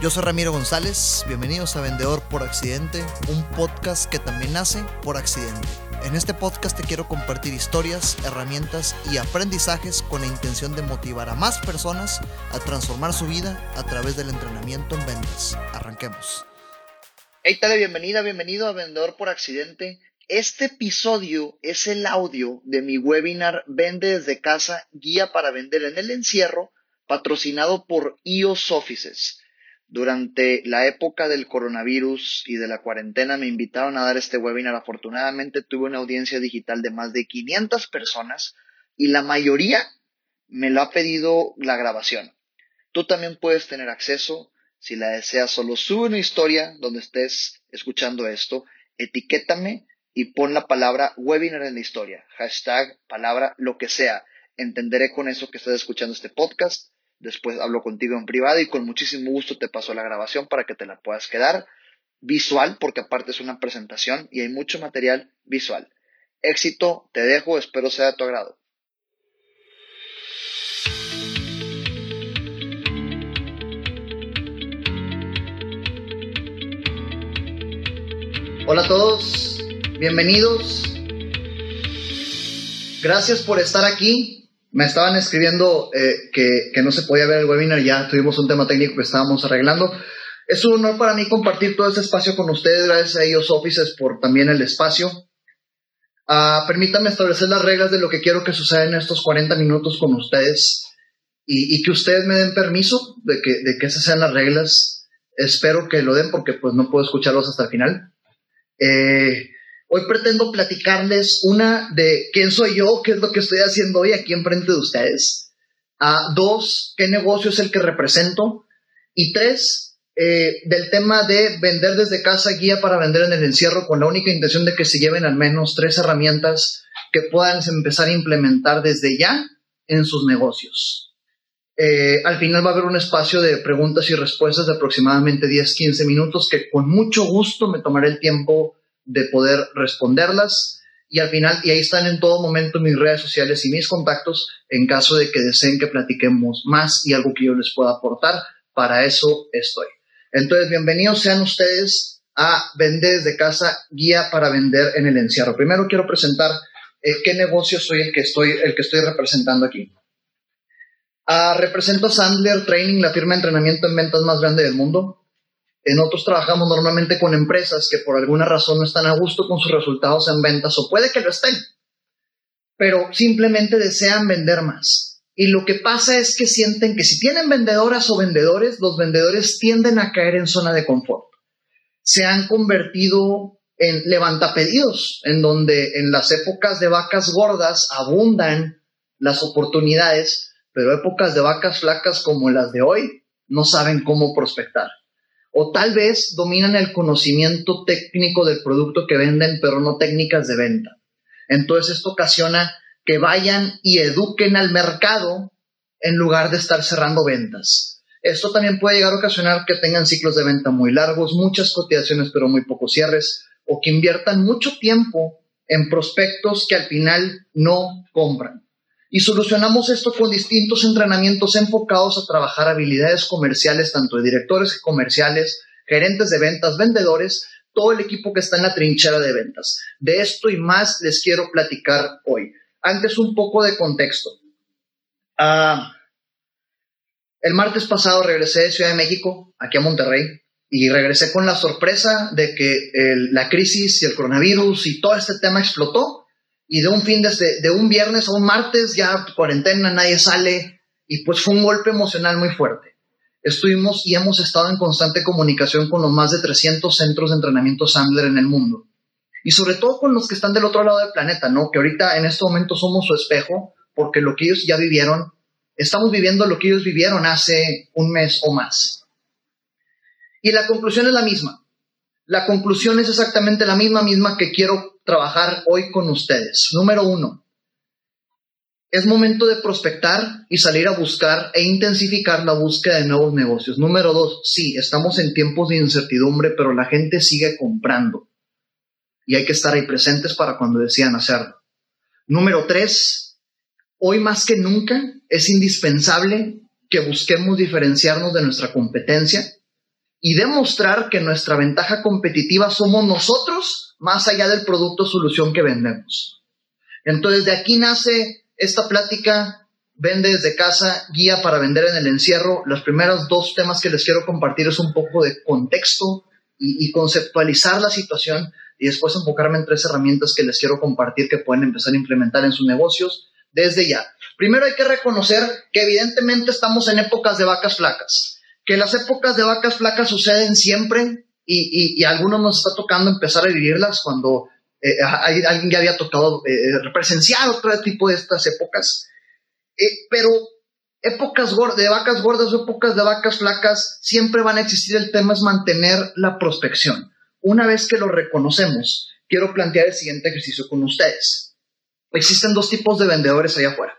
Yo soy Ramiro González, bienvenidos a Vendedor por Accidente, un podcast que también nace por accidente. En este podcast te quiero compartir historias, herramientas y aprendizajes con la intención de motivar a más personas a transformar su vida a través del entrenamiento en ventas. Arranquemos. Hey, tal, bienvenida, bienvenido a Vendedor por Accidente. Este episodio es el audio de mi webinar Vende desde casa, guía para vender en el encierro, patrocinado por EOS Offices. Durante la época del coronavirus y de la cuarentena me invitaron a dar este webinar. Afortunadamente tuve una audiencia digital de más de 500 personas y la mayoría me lo ha pedido la grabación. Tú también puedes tener acceso. Si la deseas, solo sube una historia donde estés escuchando esto, etiquétame y pon la palabra webinar en la historia. Hashtag, palabra, lo que sea. Entenderé con eso que estás escuchando este podcast Después hablo contigo en privado y con muchísimo gusto te paso la grabación para que te la puedas quedar visual, porque aparte es una presentación y hay mucho material visual. Éxito, te dejo, espero sea de tu agrado. Hola a todos, bienvenidos. Gracias por estar aquí me estaban escribiendo eh, que, no se podía ver el webinar, ya tuvimos un tema técnico que estábamos arreglando. Es un honor para mí compartir todo este espacio con ustedes, gracias a ellos Offices por también el espacio. Uh, permítanme establecer las reglas de lo que quiero que suceda en estos 40 minutos con ustedes y, que ustedes me den permiso de que, de que esas sean las reglas. Espero que lo den porque pues no puedo escucharlos hasta el final. Eh, Hoy pretendo platicarles una de quién soy yo, qué es lo que estoy haciendo hoy aquí enfrente de ustedes. Uh, dos, qué negocio es el que represento. Y tres, eh, del tema de vender desde casa, guía para vender en el encierro, con la única intención de que se lleven al menos tres herramientas que puedan empezar a implementar desde ya en sus negocios. Eh, al final va a haber un espacio de preguntas y respuestas de aproximadamente 10-15 minutos que con mucho gusto me tomaré el tiempo de poder responderlas y al final, y ahí están en todo momento mis redes sociales y mis contactos en caso de que deseen que platiquemos más y algo que yo les pueda aportar, para eso estoy. Entonces, bienvenidos sean ustedes a Vender desde casa, guía para vender en el encierro. Primero quiero presentar eh, qué negocio soy el que estoy, el que estoy representando aquí. Ah, represento Sandler Training, la firma de entrenamiento en ventas más grande del mundo. En otros trabajamos normalmente con empresas que por alguna razón no están a gusto con sus resultados en ventas o puede que lo estén, pero simplemente desean vender más. Y lo que pasa es que sienten que si tienen vendedoras o vendedores, los vendedores tienden a caer en zona de confort. Se han convertido en levantapedidos, en donde en las épocas de vacas gordas abundan las oportunidades, pero épocas de vacas flacas como las de hoy no saben cómo prospectar o tal vez dominan el conocimiento técnico del producto que venden, pero no técnicas de venta. Entonces esto ocasiona que vayan y eduquen al mercado en lugar de estar cerrando ventas. Esto también puede llegar a ocasionar que tengan ciclos de venta muy largos, muchas cotizaciones pero muy pocos cierres, o que inviertan mucho tiempo en prospectos que al final no compran. Y solucionamos esto con distintos entrenamientos enfocados a trabajar habilidades comerciales, tanto de directores comerciales, gerentes de ventas, vendedores, todo el equipo que está en la trinchera de ventas. De esto y más les quiero platicar hoy. Antes un poco de contexto. Ah, el martes pasado regresé de Ciudad de México, aquí a Monterrey, y regresé con la sorpresa de que la crisis y el coronavirus y todo este tema explotó y de un fin de, de un viernes a un martes ya cuarentena, nadie sale y pues fue un golpe emocional muy fuerte. Estuvimos y hemos estado en constante comunicación con los más de 300 centros de entrenamiento Sandler en el mundo. Y sobre todo con los que están del otro lado del planeta, ¿no? Que ahorita en este momento somos su espejo porque lo que ellos ya vivieron, estamos viviendo lo que ellos vivieron hace un mes o más. Y la conclusión es la misma. La conclusión es exactamente la misma, misma que quiero trabajar hoy con ustedes. Número uno, es momento de prospectar y salir a buscar e intensificar la búsqueda de nuevos negocios. Número dos, sí, estamos en tiempos de incertidumbre, pero la gente sigue comprando y hay que estar ahí presentes para cuando decían hacerlo. Número tres, hoy más que nunca es indispensable que busquemos diferenciarnos de nuestra competencia y demostrar que nuestra ventaja competitiva somos nosotros más allá del producto o solución que vendemos. Entonces de aquí nace esta plática, vende desde casa, guía para vender en el encierro. Los primeros dos temas que les quiero compartir es un poco de contexto y, y conceptualizar la situación y después enfocarme en tres herramientas que les quiero compartir que pueden empezar a implementar en sus negocios desde ya. Primero hay que reconocer que evidentemente estamos en épocas de vacas flacas, que las épocas de vacas flacas suceden siempre y, a algunos nos está tocando empezar a vivirlas cuando eh, alguien ya había tocado eh, presenciar otro tipo de estas épocas. Eh, pero épocas de vacas gordas o épocas de vacas flacas siempre van a existir. El tema es mantener la prospección. Una vez que lo reconocemos, quiero plantear el siguiente ejercicio con ustedes. Existen dos tipos de vendedores allá afuera.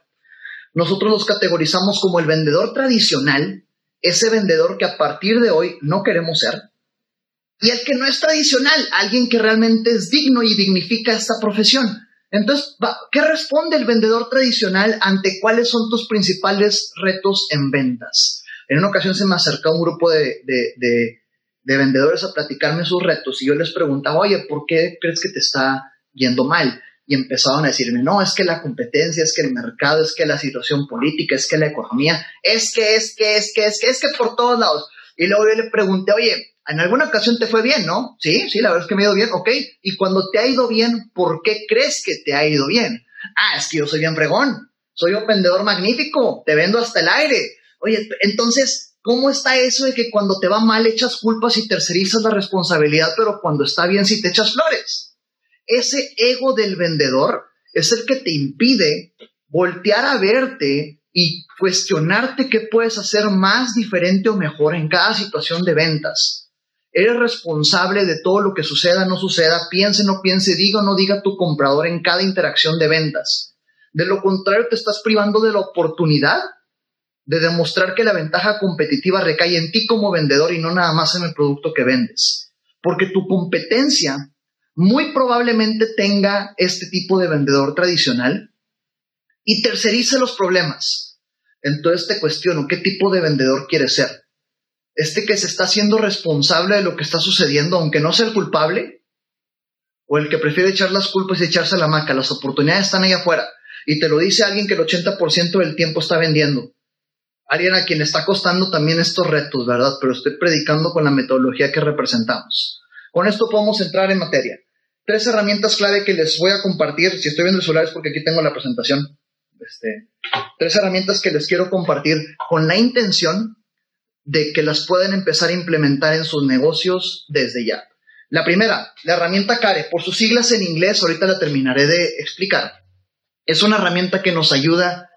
Nosotros los categorizamos como el vendedor tradicional, ese vendedor que a partir de hoy no queremos ser, y el que no es tradicional, alguien que realmente es digno y dignifica esta profesión. Entonces, ¿qué responde el vendedor tradicional ante cuáles son tus principales retos en ventas? En una ocasión se me acercó un grupo de, de, vendedores a platicarme sus retos y yo les preguntaba, oye, ¿por qué crees que te está yendo mal? Y empezaban a decirme, no, es que la competencia, es que el mercado, es que la situación política, es que la economía, es que, es que, es que, es que, es que por todos lados. Y luego yo le pregunté, oye, en alguna ocasión te fue bien, ¿no? Sí, sí, la verdad es que me ha ido bien, ok. Y cuando te ha ido bien, ¿por qué crees que te ha ido bien? Ah, es que yo soy bien fregón, soy un vendedor magnífico, te vendo hasta el aire. Oye, entonces, ¿cómo está eso de que cuando te va mal echas culpas y tercerizas la responsabilidad, pero cuando está bien si te echas flores? Ese ego del vendedor es el que te impide voltear a verte y cuestionarte qué puedes hacer más diferente o mejor en cada situación de ventas. Eres responsable de todo lo que suceda no suceda, piense no piense, diga o no diga tu comprador en cada interacción de ventas. De lo contrario, te estás privando de la oportunidad de demostrar que la ventaja competitiva recae en ti como vendedor y no nada más en el producto que vendes. Porque tu competencia muy probablemente tenga este tipo de vendedor tradicional y tercerice los problemas. Entonces te cuestiono, ¿qué tipo de vendedor quieres ser? ¿Este que se está haciendo responsable de lo que está sucediendo, aunque no sea el culpable? ¿O el que prefiere echar las culpas y echarse la maca? Las oportunidades están ahí afuera. Y te lo dice alguien que el 80% del tiempo está vendiendo. Alguien a quien está costando también estos retos, ¿verdad? Pero estoy predicando con la metodología que representamos. Con esto podemos entrar en materia tres herramientas clave que les voy a compartir. Si estoy viendo el celular es porque aquí tengo la presentación. Este, tres herramientas que les quiero compartir con la intención de que las puedan empezar a implementar en sus negocios desde ya. La primera, la herramienta CARE, por sus siglas en inglés, ahorita la terminaré de explicar. Es una herramienta que nos ayuda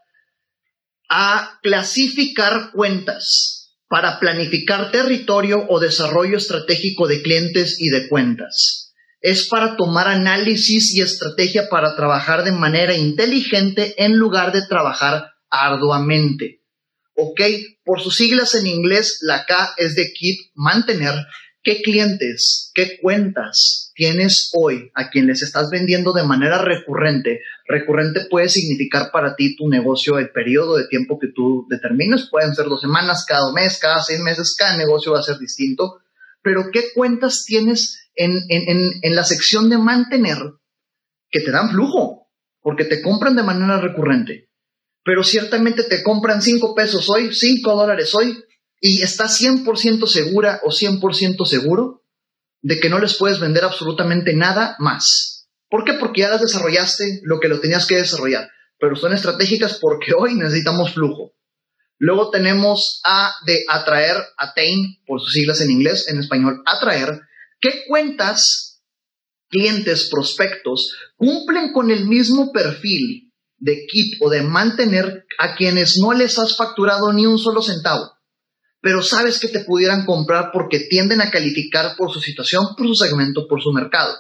a clasificar cuentas para planificar territorio o desarrollo estratégico de clientes y de cuentas es para tomar análisis y estrategia para trabajar de manera inteligente en lugar de trabajar arduamente. ¿Ok? Por sus siglas en inglés, la K es de keep, mantener. ¿Qué clientes, qué cuentas tienes hoy a quien les estás vendiendo de manera recurrente? Recurrente puede significar para ti tu negocio el periodo de tiempo que tú determines. Pueden ser dos semanas, cada mes, cada seis meses, cada negocio va a ser distinto. Pero ¿qué cuentas tienes en, la sección de mantener que te dan flujo, porque te compran de manera recurrente. Pero ciertamente te compran 5 pesos hoy, 5 dólares hoy, y estás 100% segura o 100% seguro de que no les puedes vender absolutamente nada más. ¿Por qué? Porque ya las desarrollaste lo que lo tenías que desarrollar, pero son estratégicas porque hoy necesitamos flujo. Luego tenemos A de atraer, attain, por sus siglas en inglés, en español, atraer, ¿Qué cuentas, clientes, prospectos cumplen con el mismo perfil de equipo de mantener a quienes no les has facturado ni un solo centavo? pero sabes que te pudieran comprar porque tienden a calificar por su situación, por su segmento, por su mercado.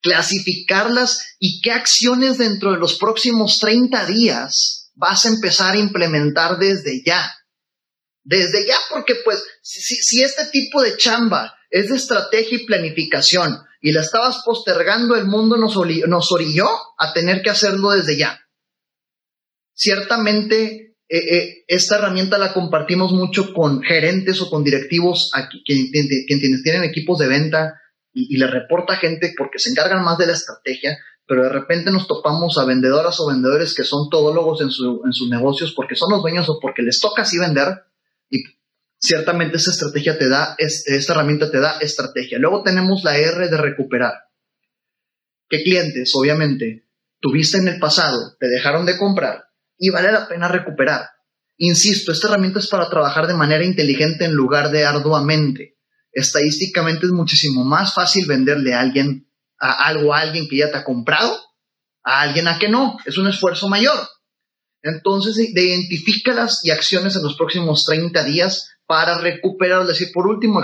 Clasificarlas y qué acciones dentro de los próximos 30 días vas a empezar a implementar desde ya. Desde ya, porque pues si, si este tipo de chamba es de estrategia y planificación y la estabas postergando, el mundo nos, nos orilló a tener que hacerlo desde ya. Ciertamente eh, eh, esta herramienta la compartimos mucho con gerentes o con directivos aquí, quienes tienen equipos de venta y, le reporta gente porque se encargan más de la estrategia, pero de repente nos topamos a vendedoras o vendedores que son todólogos en, en sus negocios porque son los dueños o porque les toca así vender ciertamente esa estrategia te da, esta herramienta te da estrategia. Luego tenemos la R de recuperar. ¿Qué clientes, obviamente, tuviste en el pasado, te dejaron de comprar y vale la pena recuperar? Insisto, esta herramienta es para trabajar de manera inteligente en lugar de arduamente. Estadísticamente es muchísimo más fácil venderle a alguien a algo a alguien que ya te ha comprado, a alguien a que no. Es un esfuerzo mayor. Entonces, identifícalas y acciones en los próximos 30 días para recuperar, es decir, por último,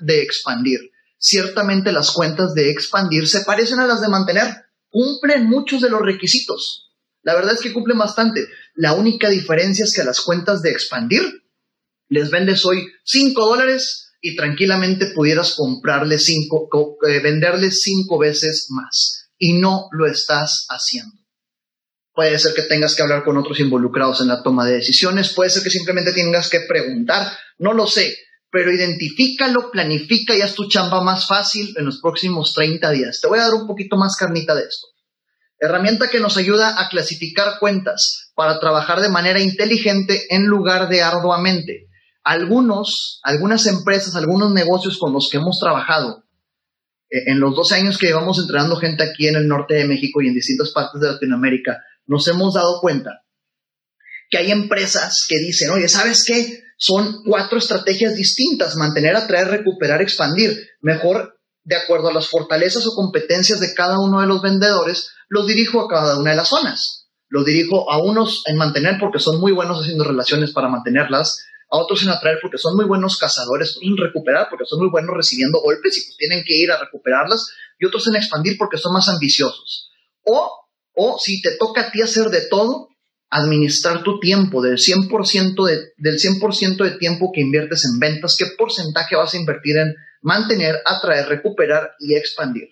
de expandir. Ciertamente las cuentas de expandir se parecen a las de mantener, cumplen muchos de los requisitos. La verdad es que cumplen bastante. La única diferencia es que a las cuentas de expandir les vendes hoy 5 dólares y tranquilamente pudieras comprarle 5, eh, venderle 5 veces más. Y no lo estás haciendo. Puede ser que tengas que hablar con otros involucrados en la toma de decisiones, puede ser que simplemente tengas que preguntar, no lo sé, pero identifícalo, planifica y haz tu chamba más fácil en los próximos 30 días. Te voy a dar un poquito más carnita de esto. Herramienta que nos ayuda a clasificar cuentas para trabajar de manera inteligente en lugar de arduamente. Algunos, algunas empresas, algunos negocios con los que hemos trabajado eh, en los 12 años que llevamos entrenando gente aquí en el norte de México y en distintas partes de Latinoamérica, nos hemos dado cuenta que hay empresas que dicen, oye, ¿sabes qué? Son cuatro estrategias distintas, mantener, atraer, recuperar, expandir. Mejor, de acuerdo a las fortalezas o competencias de cada uno de los vendedores, los dirijo a cada una de las zonas. Los dirijo a unos en mantener porque son muy buenos haciendo relaciones para mantenerlas, a otros en atraer porque son muy buenos cazadores, otros en recuperar porque son muy buenos recibiendo golpes y pues tienen que ir a recuperarlas, y otros en expandir porque son más ambiciosos. O o si te toca a ti hacer de todo, administrar tu tiempo del 100%, de, del 100 de tiempo que inviertes en ventas, qué porcentaje vas a invertir en mantener, atraer, recuperar y expandir.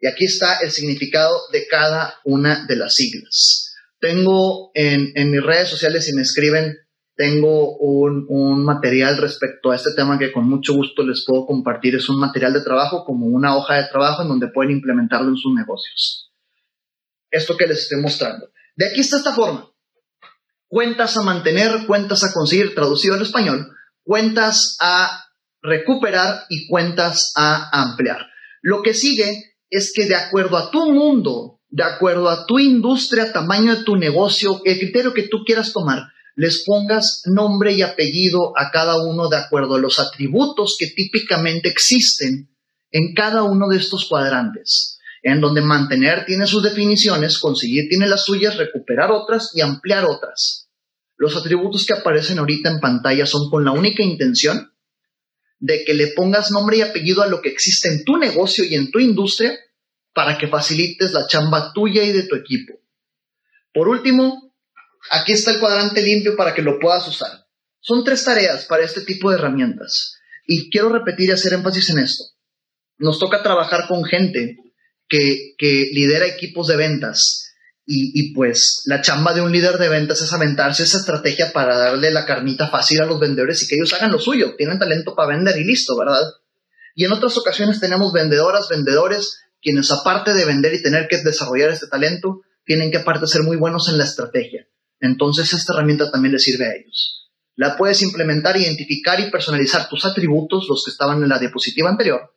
Y aquí está el significado de cada una de las siglas. Tengo en, mis redes sociales, si me escriben, tengo un, un, material respecto a este tema que con mucho gusto les puedo compartir. Es un material de trabajo como una hoja de trabajo en donde pueden implementarlo en sus negocios esto que les estoy mostrando. De aquí está esta forma. Cuentas a mantener, cuentas a conseguir, traducido al español, cuentas a recuperar y cuentas a ampliar. Lo que sigue es que de acuerdo a tu mundo, de acuerdo a tu industria, tamaño de tu negocio, el criterio que tú quieras tomar, les pongas nombre y apellido a cada uno de acuerdo a los atributos que típicamente existen en cada uno de estos cuadrantes en donde mantener tiene sus definiciones, conseguir tiene las suyas, recuperar otras y ampliar otras. Los atributos que aparecen ahorita en pantalla son con la única intención de que le pongas nombre y apellido a lo que existe en tu negocio y en tu industria para que facilites la chamba tuya y de tu equipo. Por último, aquí está el cuadrante limpio para que lo puedas usar. Son tres tareas para este tipo de herramientas y quiero repetir y hacer énfasis en esto. Nos toca trabajar con gente que, lidera equipos de ventas. Y, pues la chamba de un líder de ventas es aventarse esa estrategia para darle la carnita fácil a los vendedores y que ellos hagan lo suyo. Tienen talento para vender y listo, ¿verdad? Y en otras ocasiones tenemos vendedoras, vendedores, quienes aparte de vender y tener que desarrollar este talento, tienen que aparte ser muy buenos en la estrategia. Entonces esta herramienta también les sirve a ellos. La puedes implementar, identificar y personalizar tus atributos, los que estaban en la diapositiva anterior,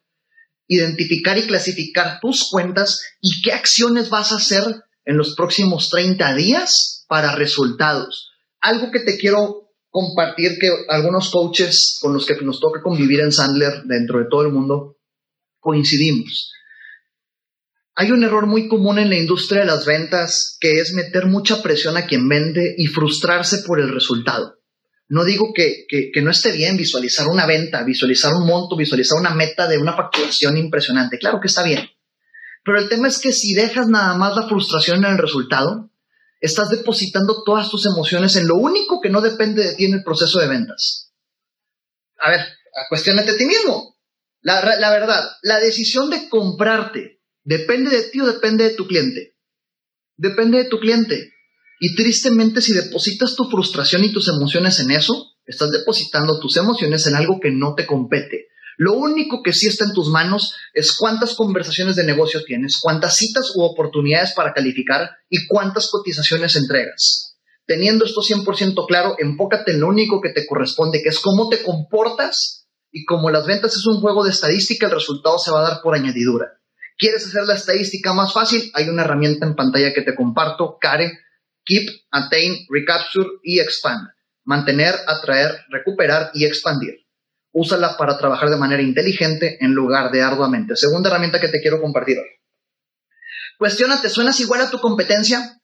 identificar y clasificar tus cuentas y qué acciones vas a hacer en los próximos 30 días para resultados. Algo que te quiero compartir que algunos coaches con los que nos toca convivir en Sandler dentro de todo el mundo coincidimos. Hay un error muy común en la industria de las ventas que es meter mucha presión a quien vende y frustrarse por el resultado. No digo que, no esté bien visualizar una venta, visualizar un monto, visualizar una meta de una facturación impresionante. Claro que está bien. Pero el tema es que si dejas nada más la frustración en el resultado, estás depositando todas tus emociones en lo único que no depende de ti en el proceso de ventas. A ver, cuestionate a ti mismo. La, la verdad, la decisión de comprarte depende de ti o depende de tu cliente. Depende de tu cliente. Y tristemente, si depositas tu frustración y tus emociones en eso, estás depositando tus emociones en algo que no te compete. Lo único que sí está en tus manos es cuántas conversaciones de negocio tienes, cuántas citas u oportunidades para calificar y cuántas cotizaciones entregas. Teniendo esto 100% claro, enfócate en lo único que te corresponde, que es cómo te comportas y como las ventas es un juego de estadística, el resultado se va a dar por añadidura. ¿Quieres hacer la estadística más fácil? Hay una herramienta en pantalla que te comparto, CARE, Keep, Attain, Recapture y Expand. Mantener, atraer, recuperar y expandir. Úsala para trabajar de manera inteligente en lugar de arduamente. Segunda herramienta que te quiero compartir hoy. Cuestiónate, ¿suenas igual a tu competencia?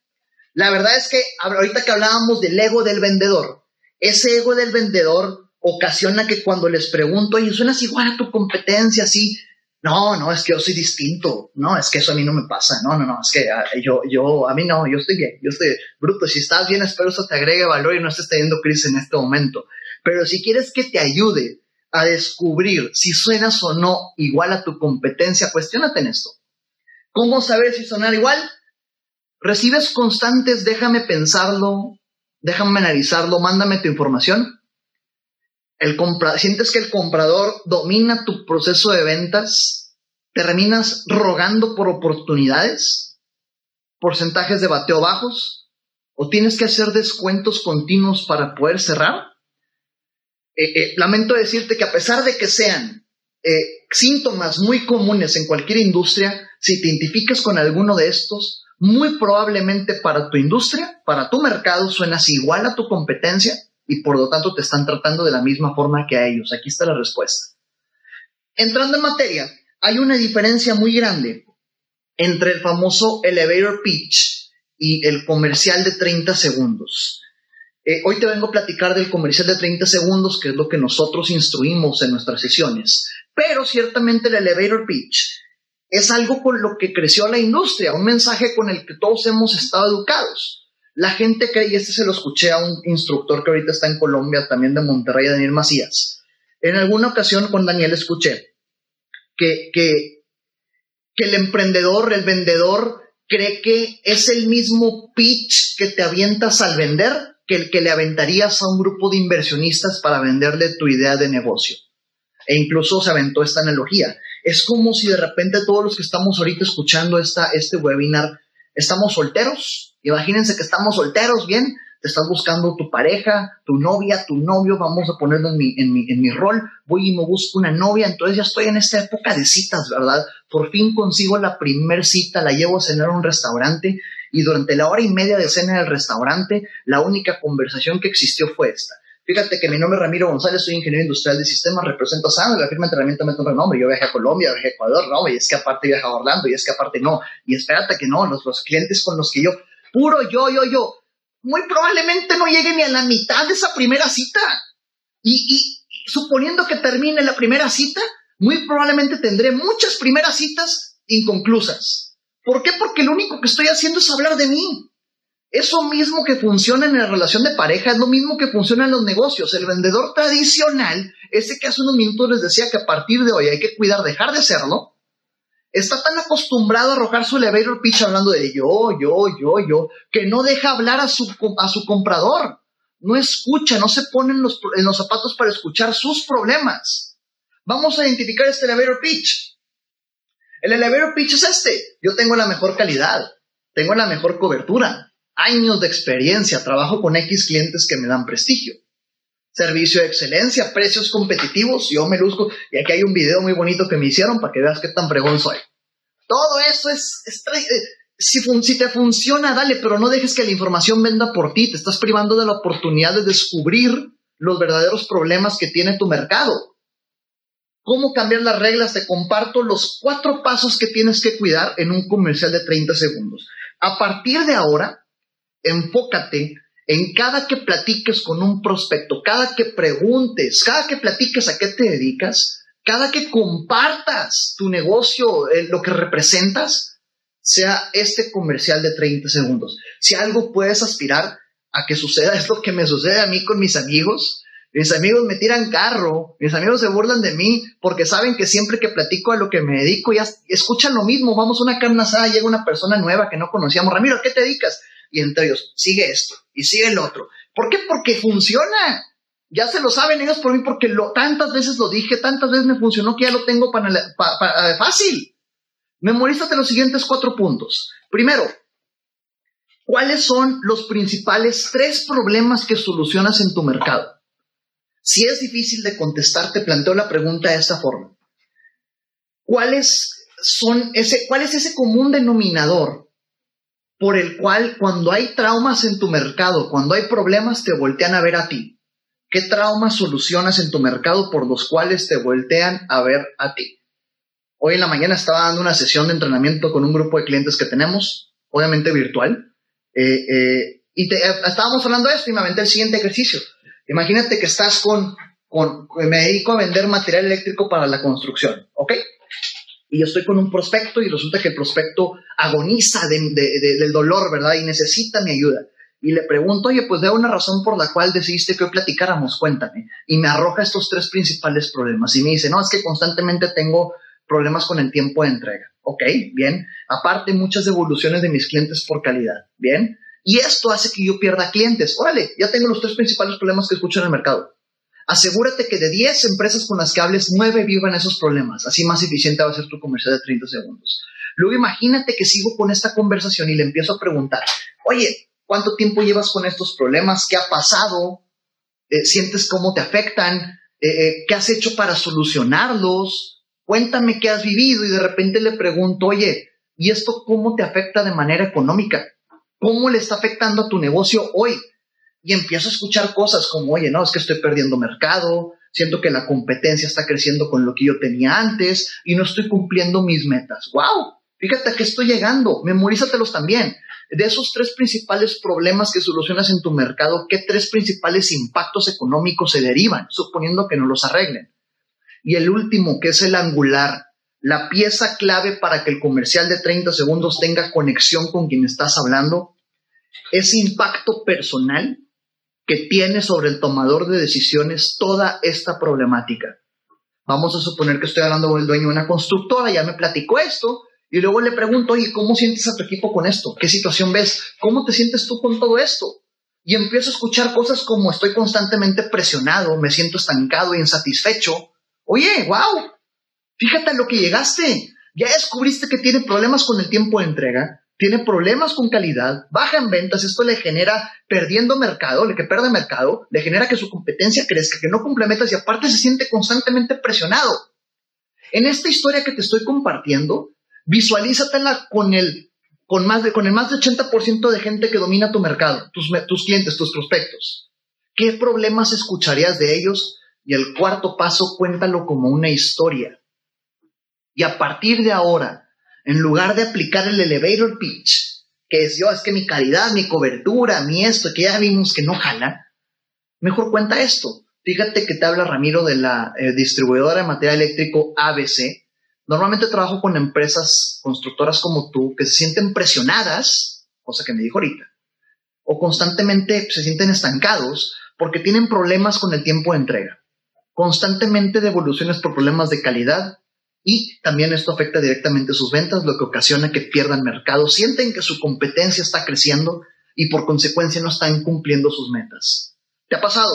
La verdad es que ahorita que hablábamos del ego del vendedor, ese ego del vendedor ocasiona que cuando les pregunto, oye, ¿suenas igual a tu competencia? Así, no, no, es que yo soy distinto, no, es que eso a mí no me pasa, no, no, no, es que ah, yo, yo, a mí no, yo estoy bien, yo estoy bruto, si estás bien, espero eso te agregue valor y no estés teniendo crisis en este momento. Pero si quieres que te ayude a descubrir si suenas o no igual a tu competencia, cuestionate en esto. ¿Cómo saber si sonar igual? Recibes constantes, déjame pensarlo, déjame analizarlo, mándame tu información. El sientes que el comprador domina tu proceso de ventas, terminas rogando por oportunidades, porcentajes de bateo bajos, o tienes que hacer descuentos continuos para poder cerrar. Eh, eh, lamento decirte que a pesar de que sean eh, síntomas muy comunes en cualquier industria, si te identificas con alguno de estos, muy probablemente para tu industria, para tu mercado, suenas igual a tu competencia y por lo tanto te están tratando de la misma forma que a ellos. Aquí está la respuesta. Entrando en materia, hay una diferencia muy grande entre el famoso elevator pitch y el comercial de 30 segundos. Eh, hoy te vengo a platicar del comercial de 30 segundos, que es lo que nosotros instruimos en nuestras sesiones. Pero ciertamente el elevator pitch es algo con lo que creció la industria, un mensaje con el que todos hemos estado educados. La gente cree, y este se lo escuché a un instructor que ahorita está en Colombia, también de Monterrey, Daniel Macías. En alguna ocasión con Daniel escuché que, que, el emprendedor, el vendedor, cree que es el mismo pitch que te avientas al vender que el que le aventarías a un grupo de inversionistas para venderle tu idea de negocio. E incluso se aventó esta analogía. Es como si de repente todos los que estamos ahorita escuchando esta, este webinar estamos solteros. Imagínense que estamos solteros, bien, te estás buscando tu pareja, tu novia, tu novio, vamos a ponerlo en mi, en mi, en mi rol, voy y me busco una novia, entonces ya estoy en esta época de citas, ¿verdad? Por fin consigo la primer cita, la llevo a cenar a un restaurante y durante la hora y media de cena en el restaurante, la única conversación que existió fue esta. Fíjate que mi nombre es Ramiro González, soy ingeniero industrial de sistemas, represento a SAN, la firma de entrenamiento me un renombre, yo viajé a Colombia, viajé a Ecuador, no, y es que aparte viajé a Orlando, y es que aparte no, y espérate que no, los, los clientes con los que yo, puro yo, yo, yo, muy probablemente no llegue ni a la mitad de esa primera cita. Y, y, suponiendo que termine la primera cita, muy probablemente tendré muchas primeras citas inconclusas. ¿Por qué? Porque lo único que estoy haciendo es hablar de mí. Eso mismo que funciona en la relación de pareja es lo mismo que funciona en los negocios. El vendedor tradicional, ese que hace unos minutos les decía que a partir de hoy hay que cuidar, dejar de serlo, está tan acostumbrado a arrojar su elevator pitch hablando de yo, yo, yo, yo, que no deja hablar a su, a su comprador. No escucha, no se pone en los, en los zapatos para escuchar sus problemas. Vamos a identificar este elevator pitch. El elevator pitch es este. Yo tengo la mejor calidad, tengo la mejor cobertura, años de experiencia, trabajo con X clientes que me dan prestigio. Servicio de excelencia, precios competitivos, yo me luzco. Y aquí hay un video muy bonito que me hicieron para que veas qué tan pregón soy. Todo eso es, eh, si, si, te funciona, dale, pero no dejes que la información venda por ti. Te estás privando de la oportunidad de descubrir los verdaderos problemas que tiene tu mercado cómo cambiar las reglas, te comparto los cuatro pasos que tienes que cuidar en un comercial de 30 segundos. A partir de ahora, enfócate en cada que platiques con un prospecto, cada que preguntes, cada que platiques a qué te dedicas, cada que compartas tu negocio, eh, lo que representas, sea este comercial de 30 segundos. Si algo puedes aspirar a que suceda, es lo que me sucede a mí con mis amigos, mis amigos me tiran carro, mis amigos se burlan de mí porque saben que siempre que platico a lo que me dedico ya escuchan lo mismo. Vamos a una carne asada, llega una persona nueva que no conocíamos. Ramiro, ¿a qué te dedicas? Y entre ellos, sigue esto y sigue el otro. ¿Por qué? Porque funciona. Ya se lo saben ellos por mí porque lo, tantas veces lo dije, tantas veces me funcionó que ya lo tengo para, para, fácil. Memorízate los siguientes cuatro puntos. Primero, ¿cuáles son los principales tres problemas que solucionas en tu mercado? Si es difícil de contestar, te planteo la pregunta de esta forma. ¿Cuáles son ese, ¿Cuál es ese común denominador por el cual cuando hay traumas en tu mercado, cuando hay problemas, te voltean a ver a ti? ¿Qué traumas solucionas en tu mercado por los cuales te voltean a ver a ti? Hoy en la mañana estaba dando una sesión de entrenamiento con un grupo de clientes que tenemos, obviamente virtual, eh, eh, y estábamos hablando de esto y me aventé el siguiente ejercicio. Imagínate que estás con, con, me dedico a vender material eléctrico para la construcción, ¿ok? Y yo estoy con un prospecto y resulta que el prospecto agoniza del dolor, ¿verdad? Y necesita mi ayuda. Y le pregunto, oye, pues de una razón por la cual decidiste que hoy platicáramos, cuéntame. Y me arroja estos tres principales problemas. Y me dice, no, es que constantemente tengo problemas con el tiempo de entrega. Ok, bien. Aparte, muchas devoluciones de mis clientes por calidad. Bien. Y esto hace que yo pierda clientes. Órale, ya tengo los tres principales problemas que escucho en el mercado. Asegúrate que de 10 empresas con las que hables, 9 vivan esos problemas. Así más eficiente va a ser tu comercial de 30 segundos. Luego imagínate que sigo con esta conversación y le empiezo a preguntar, oye, ¿cuánto tiempo llevas con estos problemas? ¿Qué ha pasado? Eh, ¿Sientes cómo te afectan? Eh, eh, ¿Qué has hecho para solucionarlos? Cuéntame qué has vivido y de repente le pregunto, oye, ¿y esto cómo te afecta de manera económica? ¿Cómo le está afectando a tu negocio hoy? Y empiezo a escuchar cosas como, oye, no, es que estoy perdiendo mercado, siento que la competencia está creciendo con lo que yo tenía antes y no estoy cumpliendo mis metas. ¡Wow! Fíjate a qué estoy llegando, memorízatelos también. De esos tres principales problemas que solucionas en tu mercado, ¿qué tres principales impactos económicos se derivan, suponiendo que no los arreglen? Y el último, que es el angular, la pieza clave para que el comercial de 30 segundos tenga conexión con quien estás hablando, es impacto personal que tiene sobre el tomador de decisiones toda esta problemática. Vamos a suponer que estoy hablando con el dueño de una constructora, ya me platicó esto, y luego le pregunto, oye, ¿cómo sientes a tu equipo con esto? ¿Qué situación ves? ¿Cómo te sientes tú con todo esto? Y empiezo a escuchar cosas como estoy constantemente presionado, me siento estancado y insatisfecho. Oye, wow, Fíjate a lo que llegaste. Ya descubriste que tiene problemas con el tiempo de entrega, tiene problemas con calidad, baja en ventas, esto le genera perdiendo mercado, le que pierde mercado, le genera que su competencia crezca, que no cumple metas y aparte se siente constantemente presionado. En esta historia que te estoy compartiendo, visualízatela con el, con más de, con el más de 80% de gente que domina tu mercado, tus, tus clientes, tus prospectos. ¿Qué problemas escucharías de ellos? Y el cuarto paso, cuéntalo como una historia. Y a partir de ahora, en lugar de aplicar el elevator pitch, que es yo, es que mi calidad, mi cobertura, mi esto, que ya vimos que no jala, mejor cuenta esto. Fíjate que te habla Ramiro de la eh, distribuidora de material eléctrico ABC. Normalmente trabajo con empresas constructoras como tú que se sienten presionadas, cosa que me dijo ahorita, o constantemente se sienten estancados porque tienen problemas con el tiempo de entrega. Constantemente devoluciones por problemas de calidad, y también esto afecta directamente sus ventas, lo que ocasiona que pierdan mercado, sienten que su competencia está creciendo y por consecuencia no están cumpliendo sus metas. ¿Te ha pasado?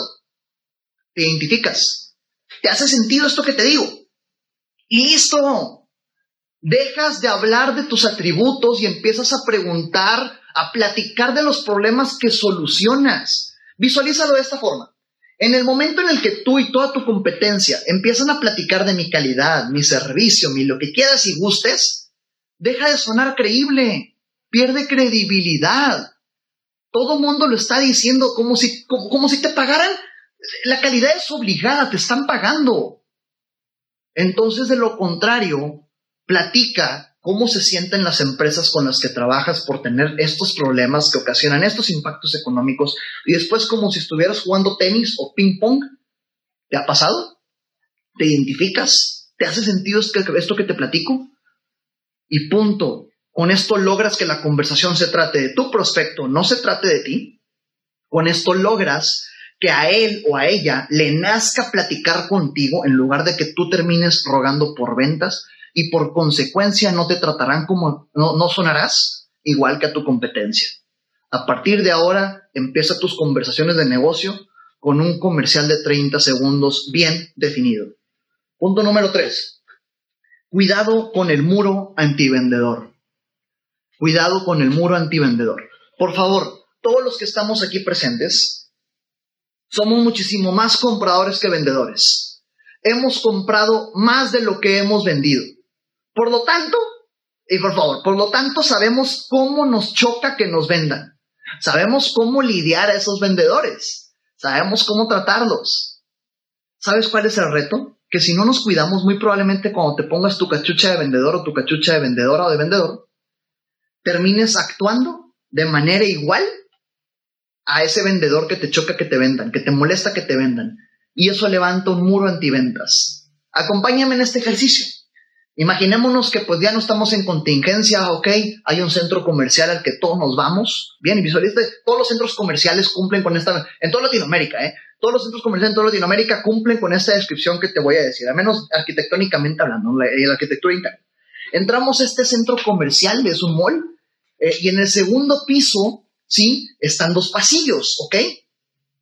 ¿Te identificas? ¿Te hace sentido esto que te digo? Y listo. Dejas de hablar de tus atributos y empiezas a preguntar, a platicar de los problemas que solucionas. Visualízalo de esta forma. En el momento en el que tú y toda tu competencia empiezan a platicar de mi calidad, mi servicio, mi lo que quieras y gustes, deja de sonar creíble, pierde credibilidad. Todo mundo lo está diciendo como si, como si te pagaran. La calidad es obligada, te están pagando. Entonces, de lo contrario, platica cómo se sienten las empresas con las que trabajas por tener estos problemas que ocasionan estos impactos económicos y después como si estuvieras jugando tenis o ping pong. ¿Te ha pasado? ¿Te identificas? ¿Te hace sentido esto que te platico? Y punto. Con esto logras que la conversación se trate de tu prospecto, no se trate de ti. Con esto logras que a él o a ella le nazca platicar contigo en lugar de que tú termines rogando por ventas y por consecuencia no te tratarán como, no, sonarás igual que a tu competencia. A partir de ahora, empieza tus conversaciones de negocio con un comercial de 30 segundos bien definido. Punto número 3. Cuidado con el muro antivendedor. Cuidado con el muro antivendedor. Por favor, todos los que estamos aquí presentes, somos muchísimo más compradores que vendedores. Hemos comprado más de lo que hemos vendido. Por lo tanto, y por favor, por lo tanto sabemos cómo nos choca que nos vendan. Sabemos cómo lidiar a esos vendedores. Sabemos cómo tratarlos. ¿Sabes cuál es el reto? Que si no nos cuidamos, muy probablemente cuando te pongas tu cachucha de vendedor o tu cachucha de vendedora o de vendedor, termines actuando de manera igual a ese vendedor que te choca que te vendan, que te molesta que te vendan. Y eso levanta un muro antiventas. Acompáñame en este ejercicio. Imaginémonos que pues ya no estamos en contingencia, ok, hay un centro comercial al que todos nos vamos. Bien, y visualiza, todos los centros comerciales cumplen con esta, en toda Latinoamérica, ¿eh? Todos los centros comerciales en toda Latinoamérica cumplen con esta descripción que te voy a decir, al menos arquitectónicamente hablando, la, la arquitectura interna. Entramos a este centro comercial, es un mall, eh, y en el segundo piso, ¿sí? Están dos pasillos, ¿ok?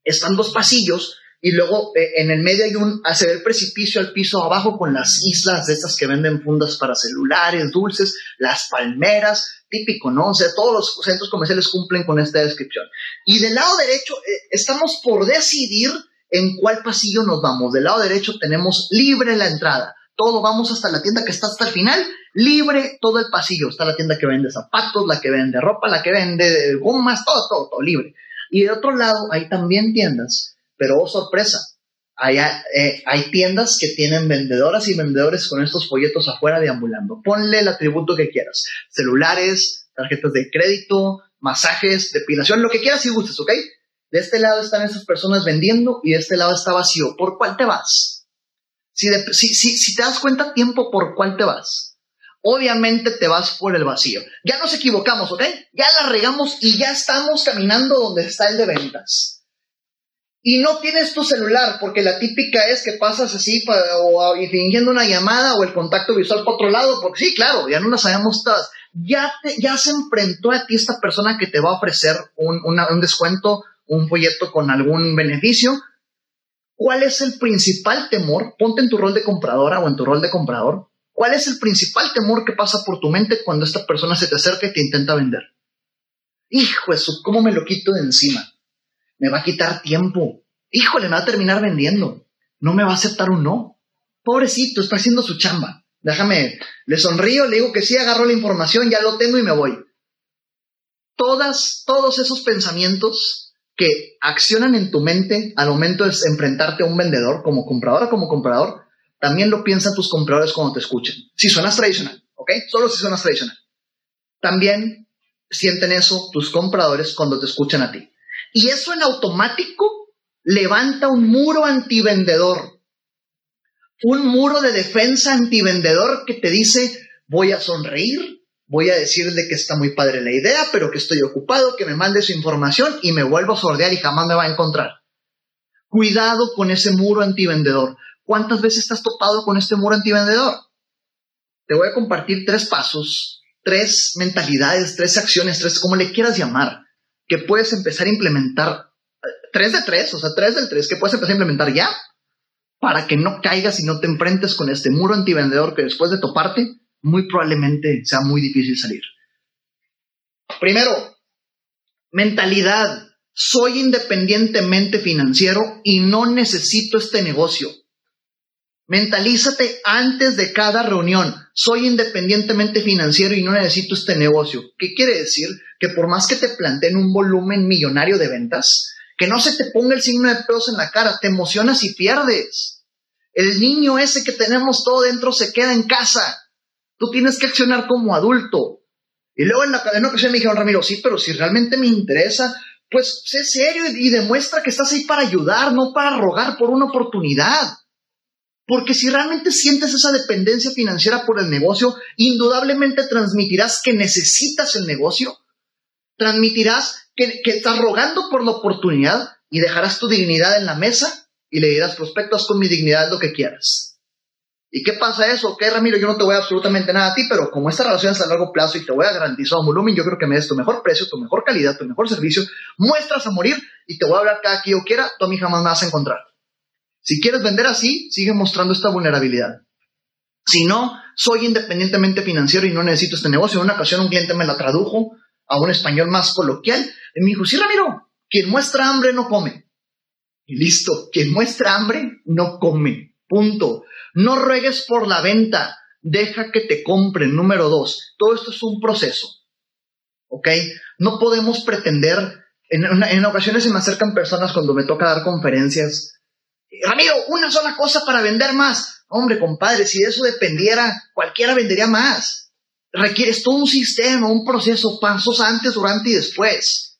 Están dos pasillos y luego eh, en el medio hay un, hace el precipicio al piso abajo con las islas de estas que venden fundas para celulares, dulces, las palmeras, típico, ¿no? O sea, todos los centros comerciales cumplen con esta descripción. Y del lado derecho eh, estamos por decidir en cuál pasillo nos vamos. Del lado derecho tenemos libre la entrada. Todo vamos hasta la tienda que está hasta el final libre todo el pasillo. Está la tienda que vende zapatos, la que vende ropa, la que vende gomas, todo, todo, todo libre. Y de otro lado hay también tiendas, pero oh sorpresa, hay, eh, hay tiendas que tienen vendedoras y vendedores con estos folletos afuera deambulando. Ponle el atributo que quieras. Celulares, tarjetas de crédito, masajes, depilación, lo que quieras y gustes, ¿ok? De este lado están esas personas vendiendo y de este lado está vacío. ¿Por cuál te vas? Si, si, si, si te das cuenta tiempo, ¿por cuál te vas? obviamente te vas por el vacío. Ya nos equivocamos, ¿ok? Ya la regamos y ya estamos caminando donde está el de ventas. Y no tienes tu celular, porque la típica es que pasas así o fingiendo una llamada o el contacto visual por otro lado, porque sí, claro, ya no la sabemos todas. Ya, ya se enfrentó a ti esta persona que te va a ofrecer un, un descuento, un folleto con algún beneficio. ¿Cuál es el principal temor? Ponte en tu rol de compradora o en tu rol de comprador ¿Cuál es el principal temor que pasa por tu mente cuando esta persona se te acerca y te intenta vender? Hijo eso, ¿cómo me lo quito de encima? Me va a quitar tiempo. Híjole, me va a terminar vendiendo. No me va a aceptar un no. Pobrecito, está haciendo su chamba. Déjame, le sonrío, le digo que sí, agarro la información, ya lo tengo y me voy. Todas, todos esos pensamientos que accionan en tu mente al momento de enfrentarte a un vendedor, como comprador o como comprador, también lo piensan tus compradores cuando te escuchen. Si suenas tradicional, ¿ok? Solo si suenas tradicional. También sienten eso tus compradores cuando te escuchan a ti. Y eso en automático levanta un muro antivendedor. Un muro de defensa antivendedor que te dice, voy a sonreír, voy a decirle que está muy padre la idea, pero que estoy ocupado, que me mande su información y me vuelvo a sordear y jamás me va a encontrar. Cuidado con ese muro antivendedor. ¿Cuántas veces estás topado con este muro antivendedor? Te voy a compartir tres pasos, tres mentalidades, tres acciones, tres, como le quieras llamar, que puedes empezar a implementar. Tres de tres, o sea, tres del tres, que puedes empezar a implementar ya para que no caigas y no te enfrentes con este muro antivendedor que después de toparte, muy probablemente sea muy difícil salir. Primero, mentalidad. Soy independientemente financiero y no necesito este negocio. Mentalízate antes de cada reunión. Soy independientemente financiero y no necesito este negocio. ¿Qué quiere decir? Que por más que te planteen un volumen millonario de ventas, que no se te ponga el signo de pedos en la cara, te emocionas y pierdes. El niño ese que tenemos todo dentro se queda en casa. Tú tienes que accionar como adulto. Y luego en la cadena ocasión me dijeron, Ramiro, sí, pero si realmente me interesa, pues sé serio y demuestra que estás ahí para ayudar, no para rogar por una oportunidad. Porque si realmente sientes esa dependencia financiera por el negocio, indudablemente transmitirás que necesitas el negocio, transmitirás que, estás rogando por la oportunidad y dejarás tu dignidad en la mesa y le dirás, prospectos con mi dignidad lo que quieras. ¿Y qué pasa eso? Ok, Ramiro, yo no te voy a absolutamente nada a ti, pero como esta relación es a largo plazo y te voy a garantizar un volumen, yo creo que me des tu mejor precio, tu mejor calidad, tu mejor servicio, muestras a morir y te voy a hablar cada que yo quiera, tú a mí jamás me vas a encontrar. Si quieres vender así, sigue mostrando esta vulnerabilidad. Si no, soy independientemente financiero y no necesito este negocio. En una ocasión un cliente me la tradujo a un español más coloquial y me dijo, sí, Ramiro, quien muestra hambre no come. Y listo, quien muestra hambre no come. Punto. No ruegues por la venta, deja que te compren. Número dos, todo esto es un proceso. ¿Ok? No podemos pretender, en, en ocasiones se me acercan personas cuando me toca dar conferencias. Ramiro, una sola cosa para vender más. Hombre, compadre, si de eso dependiera, cualquiera vendería más. Requieres todo un sistema, un proceso, pasos antes, durante y después.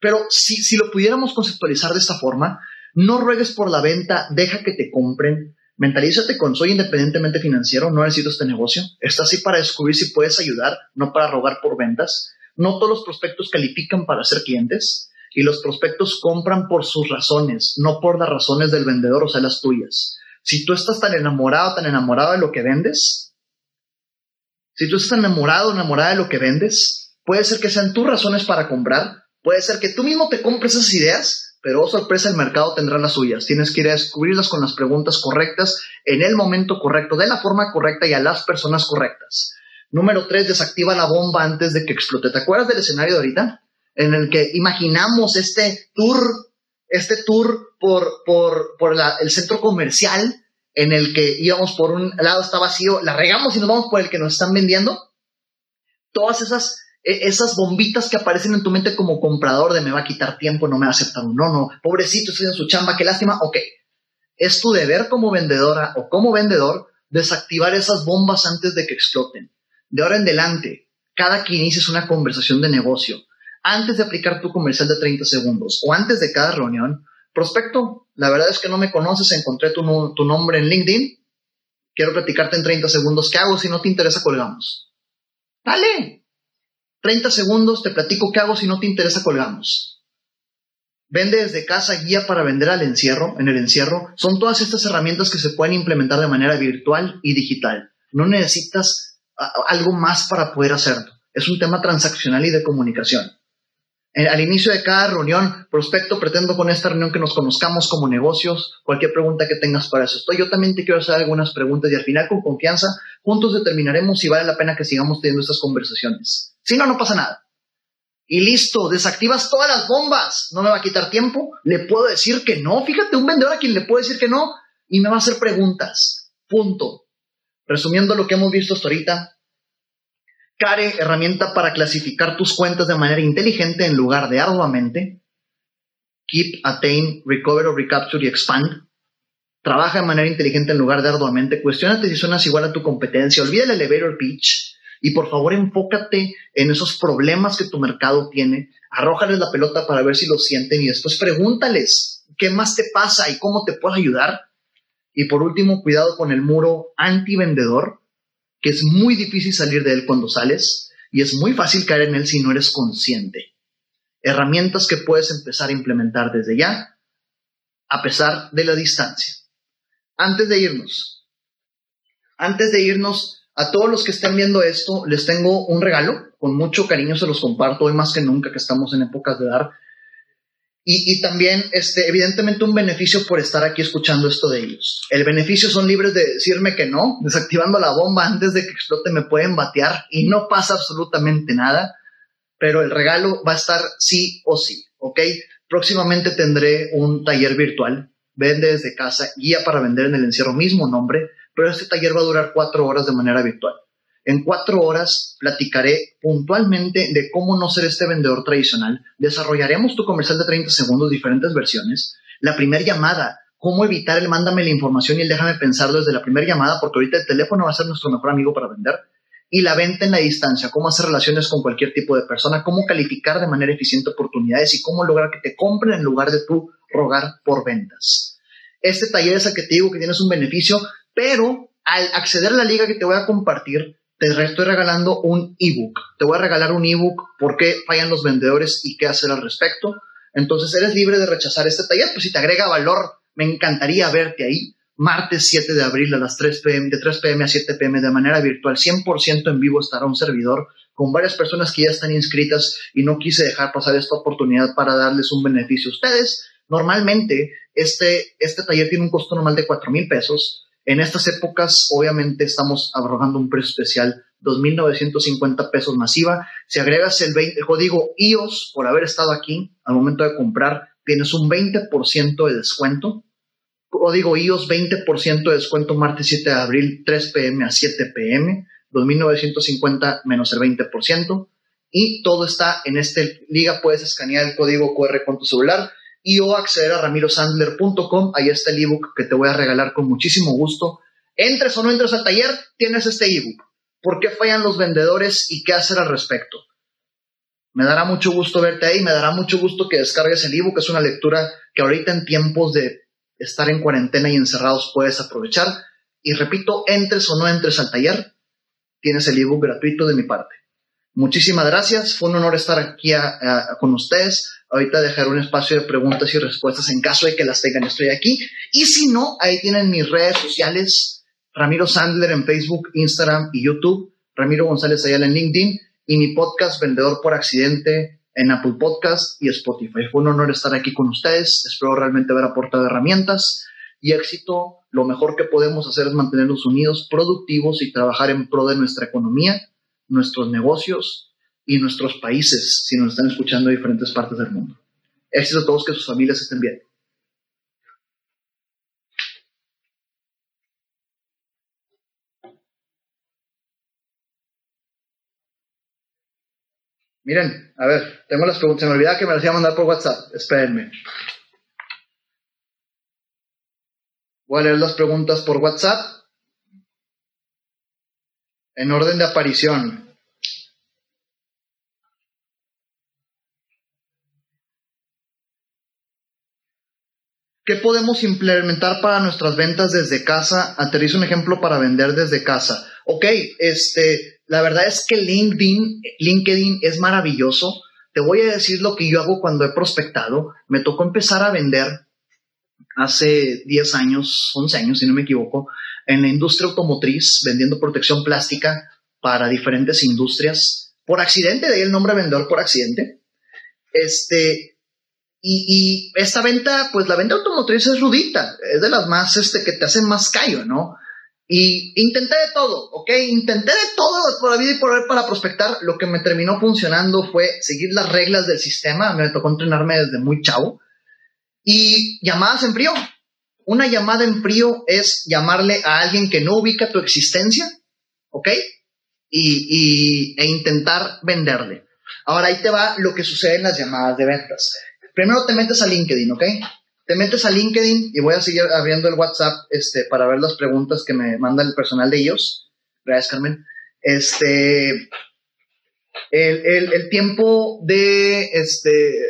Pero si, si lo pudiéramos conceptualizar de esta forma, no ruegues por la venta, deja que te compren, Mentalízate con soy independientemente financiero, no necesito este negocio. Está así para descubrir si puedes ayudar, no para rogar por ventas. No todos los prospectos califican para ser clientes y los prospectos compran por sus razones, no por las razones del vendedor, o sea, las tuyas. Si tú estás tan enamorado, tan enamorado de lo que vendes, si tú estás enamorado, enamorada de lo que vendes, puede ser que sean tus razones para comprar, puede ser que tú mismo te compres esas ideas pero oh sorpresa, el mercado tendrá las suyas. Tienes que ir a descubrirlas con las preguntas correctas, en el momento correcto, de la forma correcta y a las personas correctas. Número tres, desactiva la bomba antes de que explote. ¿Te acuerdas del escenario de ahorita? En el que imaginamos este tour, este tour por, por, por el centro comercial, en el que íbamos por un lado está vacío, la regamos y nos vamos por el que nos están vendiendo. Todas esas e, esas bombitas que aparecen en tu mente como comprador de me va a quitar tiempo, no me va a aceptar un no, no, pobrecito, estoy en su chamba, qué lástima, ok. Es tu deber como vendedora o como vendedor desactivar esas bombas antes de que exploten. De ahora en adelante, cada que inicies una conversación de negocio, antes de aplicar tu comercial de 30 segundos o antes de cada reunión, prospecto, la verdad es que no me conoces, encontré tu, tu nombre en LinkedIn, quiero platicarte en 30 segundos, ¿qué hago? Si no te interesa, colgamos. Dale, 30 segundos, te platico qué hago si no te interesa, colgamos. Vende desde casa guía para vender al encierro, en el encierro. Son todas estas herramientas que se pueden implementar de manera virtual y digital. No necesitas algo más para poder hacerlo. Es un tema transaccional y de comunicación. Eh, al inicio de cada reunión, prospecto, pretendo con esta reunión que nos conozcamos como negocios, cualquier pregunta que tengas para eso. Estoy, yo también te quiero hacer algunas preguntas y al final con confianza, juntos determinaremos si vale la pena que sigamos teniendo estas conversaciones. Si no, no pasa nada. Y listo, desactivas todas las bombas. No me va a quitar tiempo. Le puedo decir que no. Fíjate, un vendedor a quien le puedo decir que no y me va a hacer preguntas. Punto. Resumiendo lo que hemos visto hasta ahorita, Care, herramienta para clasificar tus cuentas de manera inteligente en lugar de arduamente. Keep, Attain, Recover Recapture y Expand. Trabaja de manera inteligente en lugar de arduamente. Cuestiónate si suenas igual a tu competencia. Olvida el elevator pitch. Y por favor enfócate en esos problemas que tu mercado tiene. Arrójales la pelota para ver si lo sienten y después pregúntales qué más te pasa y cómo te puedo ayudar. Y por último, cuidado con el muro anti-vendedor que es muy difícil salir de él cuando sales y es muy fácil caer en él si no eres consciente. Herramientas que puedes empezar a implementar desde ya, a pesar de la distancia. Antes de irnos, antes de irnos, a todos los que estén viendo esto, les tengo un regalo. Con mucho cariño se los comparto hoy más que nunca que estamos en épocas de dar y, también, este, evidentemente, un beneficio por estar aquí escuchando esto de ellos. El beneficio son libres de decirme que no, desactivando la bomba antes de que explote me pueden batear y no pasa absolutamente nada, pero el regalo va a estar sí o sí, ¿ok? Próximamente tendré un taller virtual, vende desde casa, guía para vender en el encierro, mismo nombre, pero este taller va a durar cuatro horas de manera virtual. En cuatro horas platicaré puntualmente de cómo no ser este vendedor tradicional. Desarrollaremos tu comercial de 30 segundos, diferentes versiones. La primera llamada, cómo evitar el mándame la información y el déjame pensar desde la primera llamada, porque ahorita el teléfono va a ser nuestro mejor amigo para vender. Y la venta en la distancia, cómo hacer relaciones con cualquier tipo de persona, cómo calificar de manera eficiente oportunidades y cómo lograr que te compren en lugar de tú rogar por ventas. Este taller es el que te digo que tienes un beneficio, pero al acceder a la liga que te voy a compartir, te estoy regalando un ebook. Te voy a regalar un ebook por qué fallan los vendedores y qué hacer al respecto. Entonces eres libre de rechazar este taller, pues si te agrega valor, me encantaría verte ahí. martes 7 de abril a las 3 pm, de 3 pm a 7 pm de manera virtual, 100% en vivo estará un servidor con varias personas que ya están inscritas y no quise dejar pasar esta oportunidad para darles un beneficio a ustedes. Normalmente este, este taller tiene un costo normal de 4 mil pesos. En estas épocas, obviamente, estamos abrogando un precio especial, 2.950 pesos masiva. Si agregas el, el código IOS por haber estado aquí al momento de comprar, tienes un 20% de descuento Código IOS 20% de descuento martes 7 de abril, 3 pm a 7 pm, 2.950 menos el 20%. Y todo está en este liga, puedes escanear el código QR con tu celular y o acceder a ramirosandler.com, ahí está el ebook que te voy a regalar con muchísimo gusto. Entres o no entres al taller, tienes este ebook. ¿Por qué fallan los vendedores y qué hacer al respecto? Me dará mucho gusto verte ahí, me dará mucho gusto que descargues el ebook, es una lectura que ahorita en tiempos de estar en cuarentena y encerrados puedes aprovechar. Y repito, entres o no entres al taller, tienes el ebook gratuito de mi parte. Muchísimas gracias, fue un honor estar aquí con ustedes. Ahorita dejaré un espacio de preguntas y respuestas en caso de que las tengan, estoy aquí. Y si no, ahí tienen mis redes sociales, Ramiro Sandler en Facebook, Instagram y YouTube, Ramiro González Ayala en LinkedIn y mi podcast Vendedor por Accidente en Apple Podcast y Spotify. Fue un honor estar aquí con ustedes. Espero realmente haber aportado herramientas y éxito. Lo mejor que podemos hacer es mantenernos unidos, productivos y trabajar en pro de nuestra economía, nuestros negocios y nuestros países, si nos están escuchando en diferentes partes del mundo. Éxito a todos, que sus familias estén bien. Miren, a ver, tengo las preguntas. Se me olvidaba que me las iba a mandar por WhatsApp. Espérenme. Voy a leer las preguntas por WhatsApp. En orden de aparición. ¿Qué podemos implementar para nuestras ventas desde casa? Aterrizo un ejemplo para vender desde casa. Ok, este, la verdad es que LinkedIn, LinkedIn es maravilloso. Te voy a decir lo que yo hago cuando he prospectado. Me tocó empezar a vender hace 10 años, 11 años, si no me equivoco, en la industria automotriz, vendiendo protección plástica para diferentes industrias. Por accidente, de ahí el nombre vendedor por accidente. Este, y, esta venta, pues la venta automotriz es rudita, es de las más, este, que te hacen más callo, ¿no? Y intenté de todo, ¿ok? Intenté de todo por la vida y por ver para prospectar. Lo que me terminó funcionando fue seguir las reglas del sistema. Me tocó entrenarme desde muy chavo. Y llamadas en frío. Una llamada en frío es llamarle a alguien que no ubica tu existencia, ¿ok? Y, e intentar venderle. Ahora ahí te va lo que sucede en las llamadas de ventas. Primero te metes a LinkedIn, ¿ok? te metes a LinkedIn y voy a seguir abriendo el WhatsApp este, para ver las preguntas que me manda el personal de ellos. Gracias, Carmen. Este, el, tiempo de, este,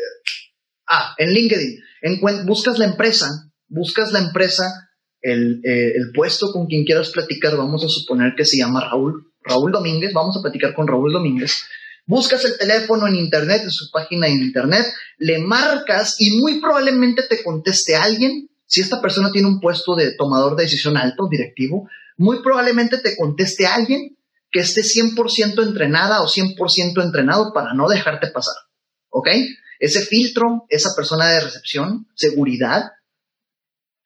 ah, en LinkedIn, en, buscas la empresa, buscas la empresa, el, eh, el puesto con quien quieras platicar, vamos a suponer que se llama Raúl, Raúl Domínguez, vamos a platicar con Raúl Domínguez buscas el teléfono en internet, en su página en internet, le marcas y muy probablemente te conteste alguien. Si esta persona tiene un puesto de tomador de decisión alto, directivo, muy probablemente te conteste alguien que esté 100% entrenada o 100% entrenado para no dejarte pasar. ¿Ok? Ese filtro, esa persona de recepción, seguridad,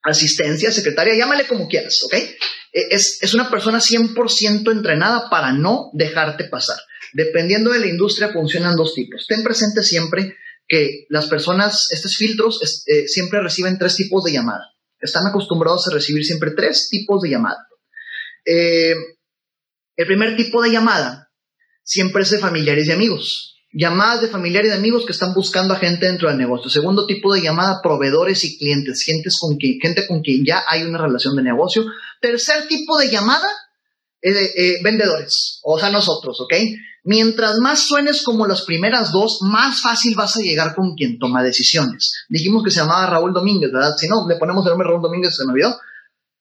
asistencia, secretaria, llámale como quieras, ¿ok? E, es, es una persona 100% entrenada para no dejarte pasar. Dependiendo de la industria, funcionan dos tipos. Ten presente siempre que las personas, estos filtros, eh, siempre reciben tres tipos de llamada. Están acostumbrados a recibir siempre tres tipos de llamada. Eh, el primer tipo de llamada siempre es de familiares y amigos. Llamadas de familiares y amigos que están buscando a gente dentro del negocio. Segundo tipo de llamada, proveedores y clientes, con gente con quien ya hay una relación de negocio. Tercer tipo de llamada, eh, vendedores, o sea, nosotros, ¿ok? Mientras más suenes como las primeras dos, más fácil vas a llegar con quien toma decisiones. Dijimos que se llamaba Raúl Domínguez, ¿verdad? Si no, le ponemos el nombre Raúl Domínguez, se me olvidó.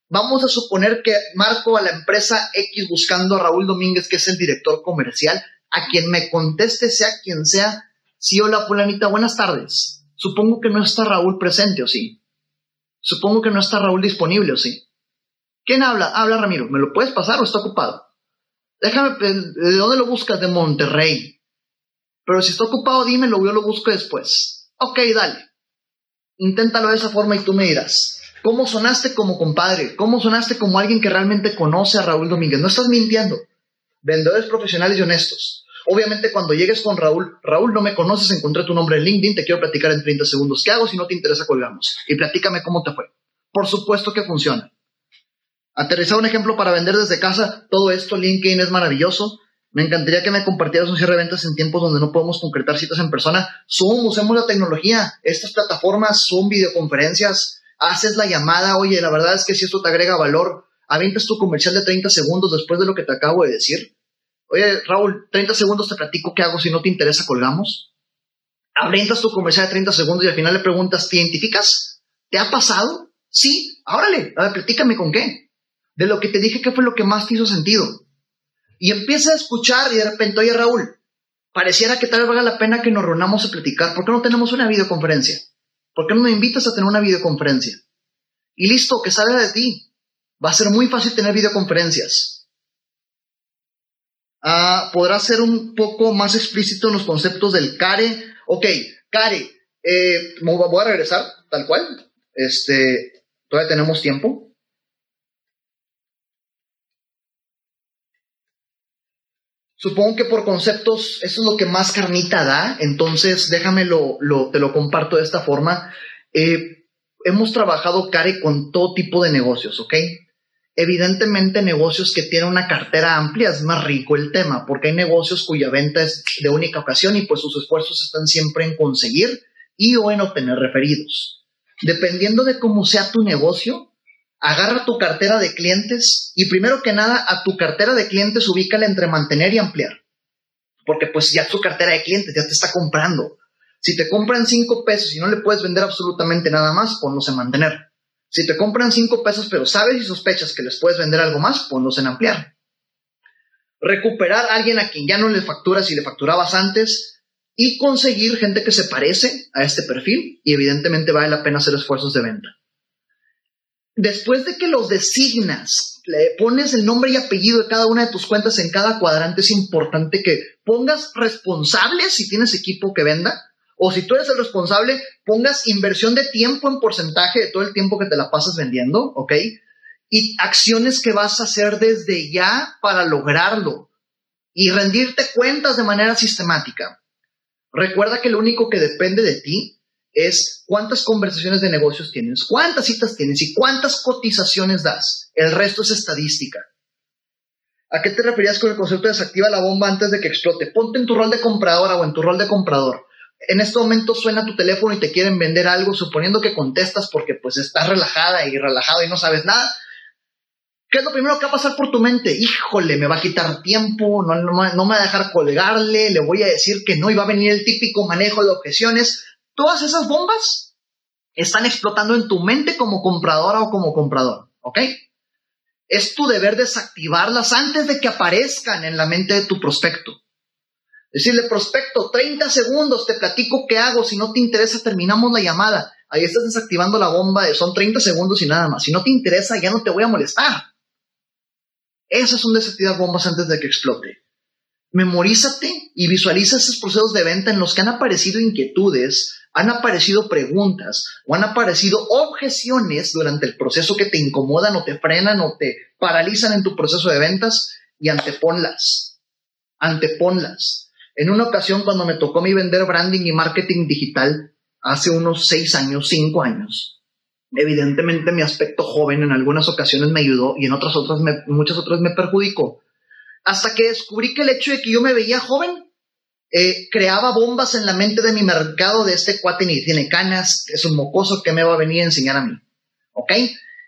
Vamos a suponer que marco a la empresa X buscando a Raúl Domínguez, que es el director comercial, a quien me conteste, sea quien sea. Sí, hola, fulanita, buenas tardes. Supongo que no está Raúl presente, ¿o sí? Supongo que no está Raúl disponible, ¿o sí? ¿Quién habla? Habla Ramiro. ¿Me lo puedes pasar o está ocupado? Déjame, ¿de dónde lo buscas? De Monterrey. Pero si está ocupado, dímelo, yo lo busco después. Ok, dale. Inténtalo de esa forma y tú me dirás. ¿Cómo sonaste como compadre? ¿Cómo sonaste como alguien que realmente conoce a Raúl Domínguez? No estás mintiendo. Vendedores profesionales y honestos. Obviamente cuando llegues con Raúl, Raúl, no me conoces, encontré tu nombre en LinkedIn, te quiero platicar en 30 segundos. ¿Qué hago si no te interesa? Colgamos. Y platícame cómo te fue. Por supuesto que funciona. Aterrizar un ejemplo para vender desde casa, todo esto, LinkedIn es maravilloso. Me encantaría que me compartieras un cierre de ventas en tiempos donde no podemos concretar citas en persona. Zoom, usemos la tecnología. Estas plataformas, Zoom, videoconferencias, haces la llamada, oye, la verdad es que si esto te agrega valor, avientas tu comercial de 30 segundos después de lo que te acabo de decir. Oye, Raúl, 30 segundos te platico qué hago si no te interesa, colgamos. Avientas tu comercial de 30 segundos y al final le preguntas, ¿te identificas? ¿Te ha pasado? Sí, órale, a ver, platícame con qué. De lo que te dije, ¿qué fue lo que más te hizo sentido? Y empieza a escuchar y de repente, oye Raúl, pareciera que tal vez valga la pena que nos reunamos a platicar. ¿Por qué no tenemos una videoconferencia? ¿Por qué no me invitas a tener una videoconferencia? Y listo, que salga de ti. Va a ser muy fácil tener videoconferencias. Ah, podrá ser un poco más explícito en los conceptos del CARE. Ok, CARE, eh, voy a regresar tal cual. Este, todavía tenemos tiempo. Supongo que por conceptos eso es lo que más carnita da, entonces déjame lo, te lo comparto de esta forma. Eh, hemos trabajado, Cari, con todo tipo de negocios, ¿ok? Evidentemente negocios que tienen una cartera amplia es más rico el tema, porque hay negocios cuya venta es de única ocasión y pues sus esfuerzos están siempre en conseguir y o en obtener referidos. Dependiendo de cómo sea tu negocio, agarra tu cartera de clientes y primero que nada a tu cartera de clientes ubícala entre mantener y ampliar. Porque pues ya tu cartera de clientes ya te está comprando. Si te compran cinco pesos y no le puedes vender absolutamente nada más, ponlos en mantener. Si te compran cinco pesos pero sabes y sospechas que les puedes vender algo más, ponlos en ampliar. Recuperar a alguien a quien ya no le facturas y le facturabas antes y conseguir gente que se parece a este perfil y evidentemente vale la pena hacer esfuerzos de venta después de que los designas, le pones el nombre y apellido de cada una de tus cuentas en cada cuadrante, es importante que pongas responsables si tienes equipo que venda, o si tú eres el responsable, pongas inversión de tiempo en porcentaje de todo el tiempo que te la pasas vendiendo, ¿ok? Y acciones que vas a hacer desde ya para lograrlo y rendirte cuentas de manera sistemática. Recuerda que lo único que depende de ti es cuántas conversaciones de negocios tienes, cuántas citas tienes y cuántas cotizaciones das. El resto es estadística. ¿A qué te referías con el concepto de desactiva la bomba antes de que explote? Ponte en tu rol de compradora o en tu rol de comprador. En este momento suena tu teléfono y te quieren vender algo, suponiendo que contestas porque pues estás relajada y relajado y no sabes nada. ¿Qué es lo primero que va a pasar por tu mente? Híjole, me va a quitar tiempo, no, no, no me va a dejar colgarle, le voy a decir que no y va a venir el típico manejo de objeciones Todas esas bombas están explotando en tu mente como compradora o como comprador, ¿ok? Es tu deber desactivarlas antes de que aparezcan en la mente de tu prospecto. Decirle, prospecto, 30 segundos, te platico qué hago, si no te interesa, terminamos la llamada. Ahí estás desactivando la bomba, son 30 segundos y nada más. Si no te interesa, ya no te voy a molestar. Esas son desactivar bombas antes de que explote. Memorízate y visualiza esos procesos de venta en los que han aparecido inquietudes, han aparecido preguntas o han aparecido objeciones durante el proceso que te incomodan o te frenan o te paralizan en tu proceso de ventas y anteponlas. Anteponlas. En una ocasión cuando me tocó mi vender branding y marketing digital, hace unos seis años, cinco años, evidentemente mi aspecto joven en algunas ocasiones me ayudó y en otras otras muchas otras me perjudicó. Hasta que descubrí que el hecho de que yo me veía joven eh, creaba bombas en la mente de mi mercado de este cuate ni tiene canas, es un mocoso que me va a venir a enseñar a mí. ¿Ok?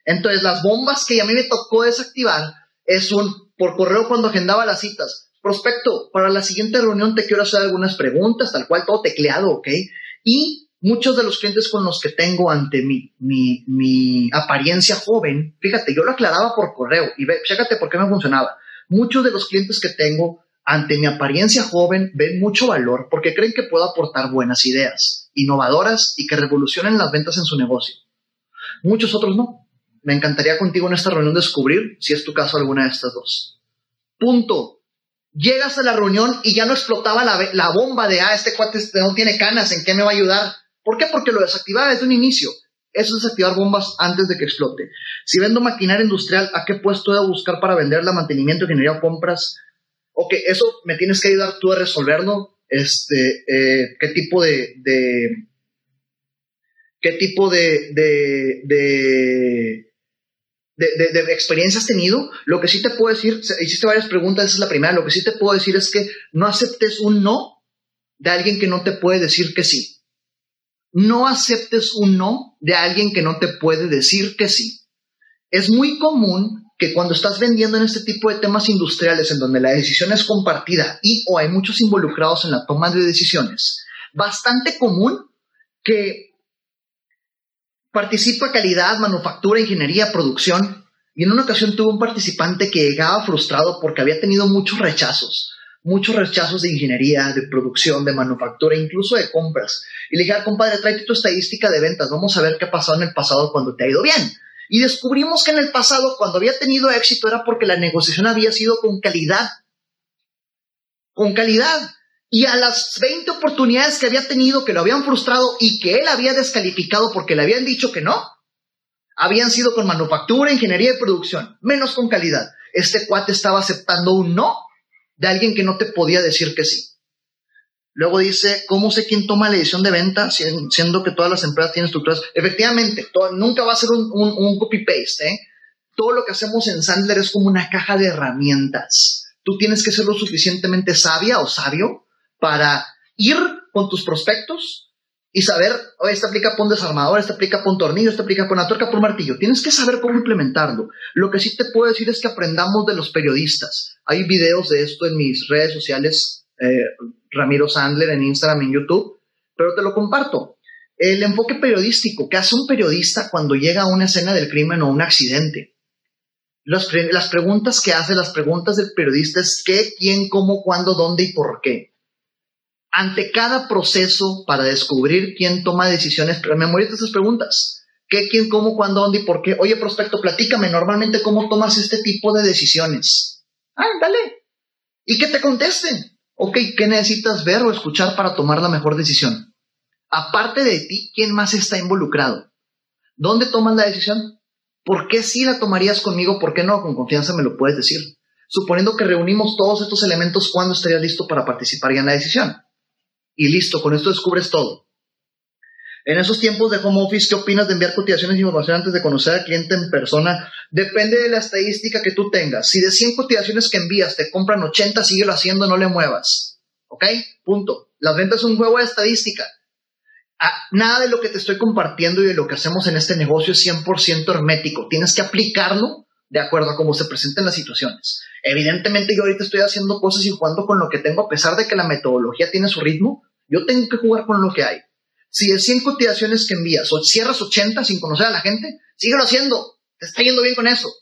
Entonces las bombas que a mí me tocó desactivar es un, por correo cuando agendaba las citas, prospecto, para la siguiente reunión te quiero hacer algunas preguntas, tal cual todo tecleado, ¿ok? Y muchos de los clientes con los que tengo ante mi, mi, mi apariencia joven, fíjate, yo lo aclaraba por correo y ve, chécate por qué me funcionaba. Muchos de los clientes que tengo ante mi apariencia joven, ven mucho valor porque creen que puedo aportar buenas ideas, innovadoras y que revolucionen las ventas en su negocio. Muchos otros no. Me encantaría contigo en esta reunión descubrir si es tu caso alguna de estas dos. Punto. Llegas a la reunión y ya no explotaba la, bomba de, ah, este cuate no tiene canas, ¿en qué me va a ayudar? ¿Por qué? Porque lo desactivaba desde un inicio. Eso es desactivar bombas antes de que explote. Si vendo maquinaria industrial, ¿a qué puesto debo buscar para venderla? Mantenimiento, ingeniería compras. Ok, eso me tienes que ayudar tú a resolverlo. Este, eh, ¿Qué tipo de, qué tipo de, de, de, de, experiencia has tenido. Lo que sí te puedo decir, hiciste varias preguntas, esa es la primera, lo que sí te puedo decir es que no aceptes un no de alguien que no te puede decir que sí. No aceptes un no de alguien que no te puede decir que sí. Es muy común que cuando estás vendiendo en este tipo de temas industriales en donde la decisión es compartida y o hay muchos involucrados en la toma de decisiones, bastante común que participa calidad, manufactura, ingeniería, producción. Y en una ocasión tuve un participante que llegaba frustrado porque había tenido muchos rechazos, muchos rechazos de ingeniería, de producción, de manufactura, incluso de compras. Y le dije, ah, compadre, tráete tu estadística de ventas, vamos a ver qué ha pasado en el pasado cuando te ha ido bien. Y descubrimos que en el pasado, cuando había tenido éxito, era porque la negociación había sido con calidad. Con calidad y a las 20 oportunidades que había tenido que lo habían frustrado y que él había descalificado porque le habían dicho que no, habían sido con manufactura, ingeniería y producción, menos con calidad. Este cuate estaba aceptando un no de alguien que no te podía decir que sí. Luego dice, ¿cómo sé quién toma la decisión de venta siendo que todas las empresas tienen estructuras? Efectivamente, nunca va a ser un, copy-paste. ¿eh? Todo lo que hacemos en Sandler es como una caja de herramientas. Tú tienes que ser lo suficientemente sabia o sabio para ir con tus prospectos y saber, este aplica por un desarmador, este aplica por un tornillo, este aplica por una tuerca, por un martillo. Tienes que saber cómo implementarlo. Lo que sí te puedo decir es que aprendamos de los periodistas. Hay videos de esto en mis redes sociales, eh, Ramiro Sandler en Instagram, en YouTube, pero te lo comparto. El enfoque periodístico que hace un periodista cuando llega a una escena del crimen o un accidente. Las, preguntas que hace, las preguntas del periodista es qué, quién, cómo, cuándo, dónde y por qué ante cada proceso para descubrir quién toma decisiones, pero memoriza esas preguntas. ¿Qué, quién, cómo, cuándo, dónde y por qué? Oye, prospecto, platícame normalmente cómo tomas este tipo de decisiones. Ah, dale. Y que te contesten. Ok, ¿qué necesitas ver o escuchar para tomar la mejor decisión? Aparte de ti, ¿quién más está involucrado? ¿Dónde tomas la decisión? ¿Por qué sí la tomarías conmigo? ¿Por qué no? Con confianza me lo puedes decir. Suponiendo que reunimos todos estos elementos, ¿cuándo estarías listo para participar ya en la decisión? y listo, con esto descubres todo. En esos tiempos de home office, ¿qué opinas de enviar cotizaciones de información antes de conocer al cliente en persona? Depende de la estadística que tú tengas. Si de 100 cotizaciones que envías te compran 80, síguelo haciendo, no le muevas. ¿Ok? Punto. Las ventas son un juego de estadística. Ah, nada de lo que te estoy compartiendo y de lo que hacemos en este negocio es 100% hermético. Tienes que aplicarlo de acuerdo a cómo se presenten las situaciones. Evidentemente yo ahorita estoy haciendo cosas y jugando con lo que tengo, a pesar de que la metodología tiene su ritmo, yo tengo que jugar con lo que hay. Si de 100 cotizaciones que envías o cierras 80 sin conocer a la gente, síguelo haciendo, te está yendo bien con eso.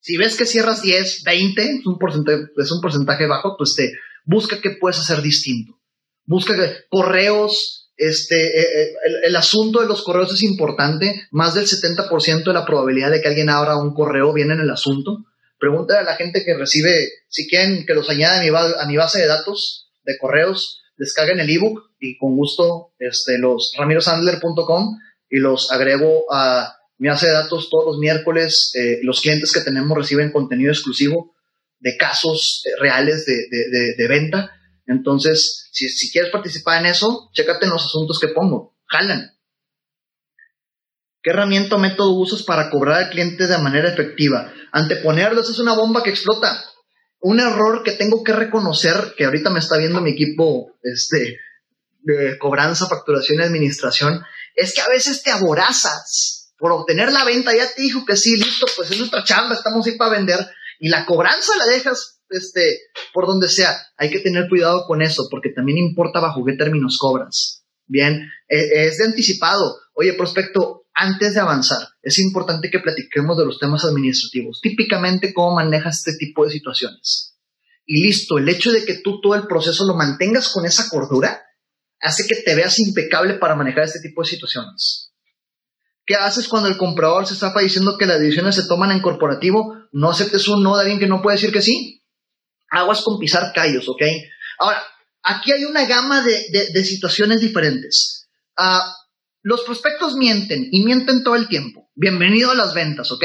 Si ves que cierras 10, 20, es un porcentaje, bajo, pues te busca qué puedes hacer distinto. Busca correos, este, eh, eh, el, asunto de los correos es importante. Más del 70% de la probabilidad de que alguien abra un correo viene en el asunto. Pregúntale a la gente que recibe, si quieren que los añada a mi, a mi base de datos de correos, descarguen el ebook y con gusto este, los ramirosandler.com y los agrego a mi base de datos todos los miércoles. Eh, los clientes que tenemos reciben contenido exclusivo de casos reales de, de, de venta entonces, si, quieres participar en eso, chécate en los asuntos que pongo. Jalan. ¿Qué herramienta o método usas para cobrar al cliente de manera efectiva? Anteponerlos es una bomba que explota. Un error que tengo que reconocer, que ahorita me está viendo mi equipo este, de cobranza, facturación y administración, es que a veces te aborazas por obtener la venta. Ya te dijo que sí, listo, pues es nuestra chamba, estamos ahí para vender. Y la cobranza la dejas este, por donde sea. Hay que tener cuidado con eso, porque también importa bajo qué términos cobras. Bien, e, es de anticipado. Oye, prospecto, antes de avanzar, es importante que platiquemos de los temas administrativos. Típicamente, cómo manejas este tipo de situaciones. Y listo, el hecho de que tú todo el proceso lo mantengas con esa cordura hace que te veas impecable para manejar este tipo de situaciones. ¿Qué haces cuando el comprador se está diciendo que las decisiones se toman en corporativo? No aceptes un no de alguien que no puede decir que sí. Aguas con pisar callos, ¿ok? Ahora, aquí hay una gama de, situaciones diferentes. Ah, los prospectos mienten y mienten todo el tiempo. Bienvenido a las ventas, ¿ok?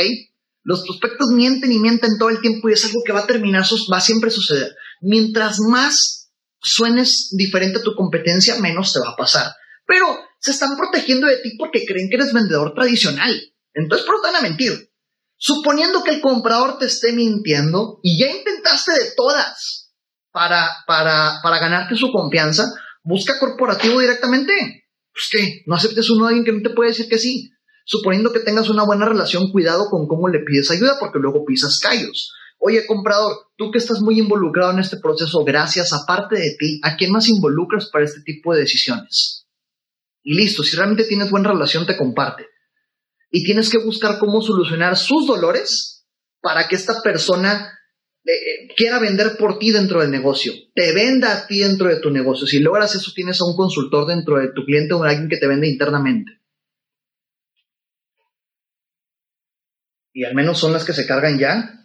Los prospectos mienten y mienten todo el tiempo y es algo que va a terminar, va a siempre suceder. Mientras más suenes diferente a tu competencia, menos te va a pasar. Pero se están protegiendo de ti porque creen que eres vendedor tradicional. Entonces, ¿por qué van a mentir? Suponiendo que el comprador te esté mintiendo y ya intentaste de todas para, para, para ganarte su confianza, busca corporativo directamente. Pues qué, no aceptes uno de alguien que no te puede decir que sí suponiendo que tengas una buena relación, cuidado con cómo le pides ayuda porque luego pisas callos. Oye, comprador, tú que estás muy involucrado en este proceso, gracias, aparte de ti, ¿a quién más involucras para este tipo de decisiones? Y listo, si realmente tienes buena relación, te comparte. Y tienes que buscar cómo solucionar sus dolores para que esta persona eh, eh, quiera vender por ti dentro del negocio, te venda a ti dentro de tu negocio. Si logras eso, tienes a un consultor dentro de tu cliente o a alguien que te vende internamente. y al menos son las que se cargan ya.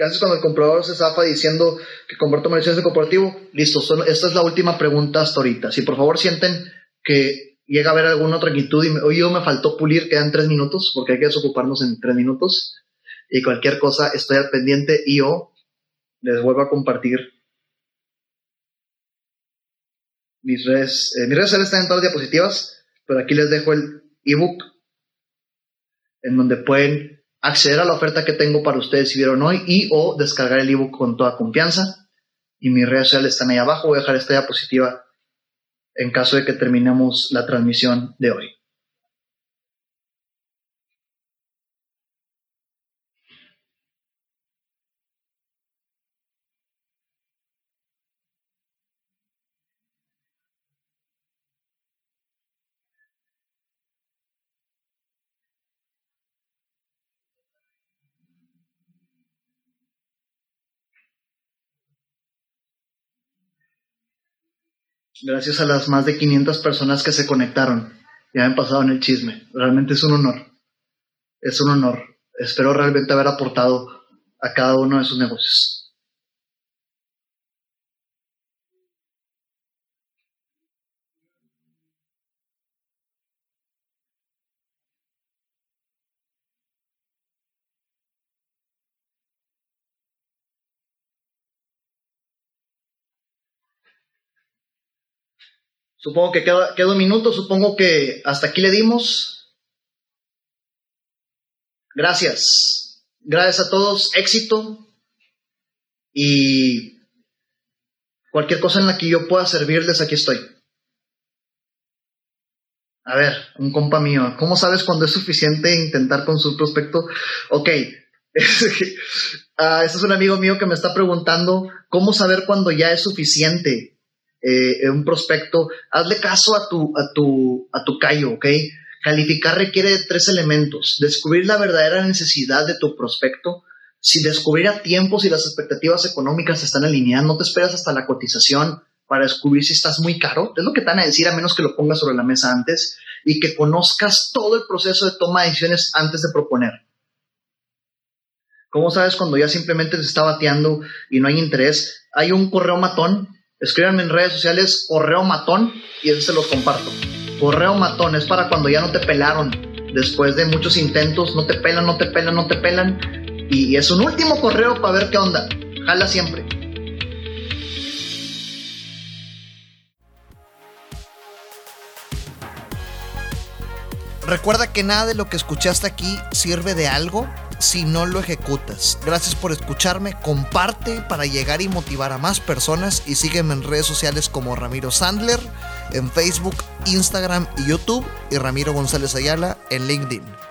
¿Qué cuando el comprador se zafa diciendo que converto de corporativo? Listo, esta es la última pregunta hasta ahorita. Si por favor sienten que llega a haber alguna otra inquietud y hoy yo me faltó pulir, quedan tres minutos, porque hay que desocuparnos en tres minutos. Y cualquier cosa estoy al pendiente y yo les vuelvo a compartir mis redes, eh, mis redes están en todas las diapositivas, pero aquí les dejo el ebook en donde pueden acceder a la oferta que tengo para ustedes si vieron hoy y o descargar el ebook con toda confianza. Y mis redes sociales están ahí abajo. Voy a dejar esta diapositiva en caso de que terminemos la transmisión de hoy. Gracias a las más de 500 personas que se conectaron y han pasado en el chisme. Realmente es un honor. Es un honor. Espero realmente haber aportado a cada uno de sus negocios. Supongo que queda, queda un minuto, supongo que hasta aquí le dimos. Gracias. Gracias a todos, éxito. Y cualquier cosa en la que yo pueda servirles, aquí estoy. A ver, un compa mío, ¿cómo sabes cuando es suficiente intentar con su prospecto? Ok, ah, este es un amigo mío que me está preguntando cómo saber cuando ya es suficiente eh, un prospecto, hazle caso a tu, a tu, a tu callo, ¿ok? Calificar requiere de tres elementos. Descubrir la verdadera necesidad de tu prospecto. Si descubrir a tiempo si las expectativas económicas están alineadas, no te esperas hasta la cotización para descubrir si estás muy caro. Es lo que te van a decir a menos que lo pongas sobre la mesa antes y que conozcas todo el proceso de toma de decisiones antes de proponer. ¿Cómo sabes cuando ya simplemente te está bateando y no hay interés? Hay un correo matón Escríbanme en redes sociales correo matón y eso se los comparto. Correo matón es para cuando ya no te pelaron. Después de muchos intentos, no te pelan, no te pelan, no te pelan. Y es un último correo para ver qué onda. Jala siempre. Recuerda que nada de lo que escuchaste aquí sirve de algo si no lo ejecutas. Gracias por escucharme, comparte para llegar y motivar a más personas y sígueme en redes sociales como Ramiro Sandler, en Facebook, Instagram y YouTube y Ramiro González Ayala en LinkedIn.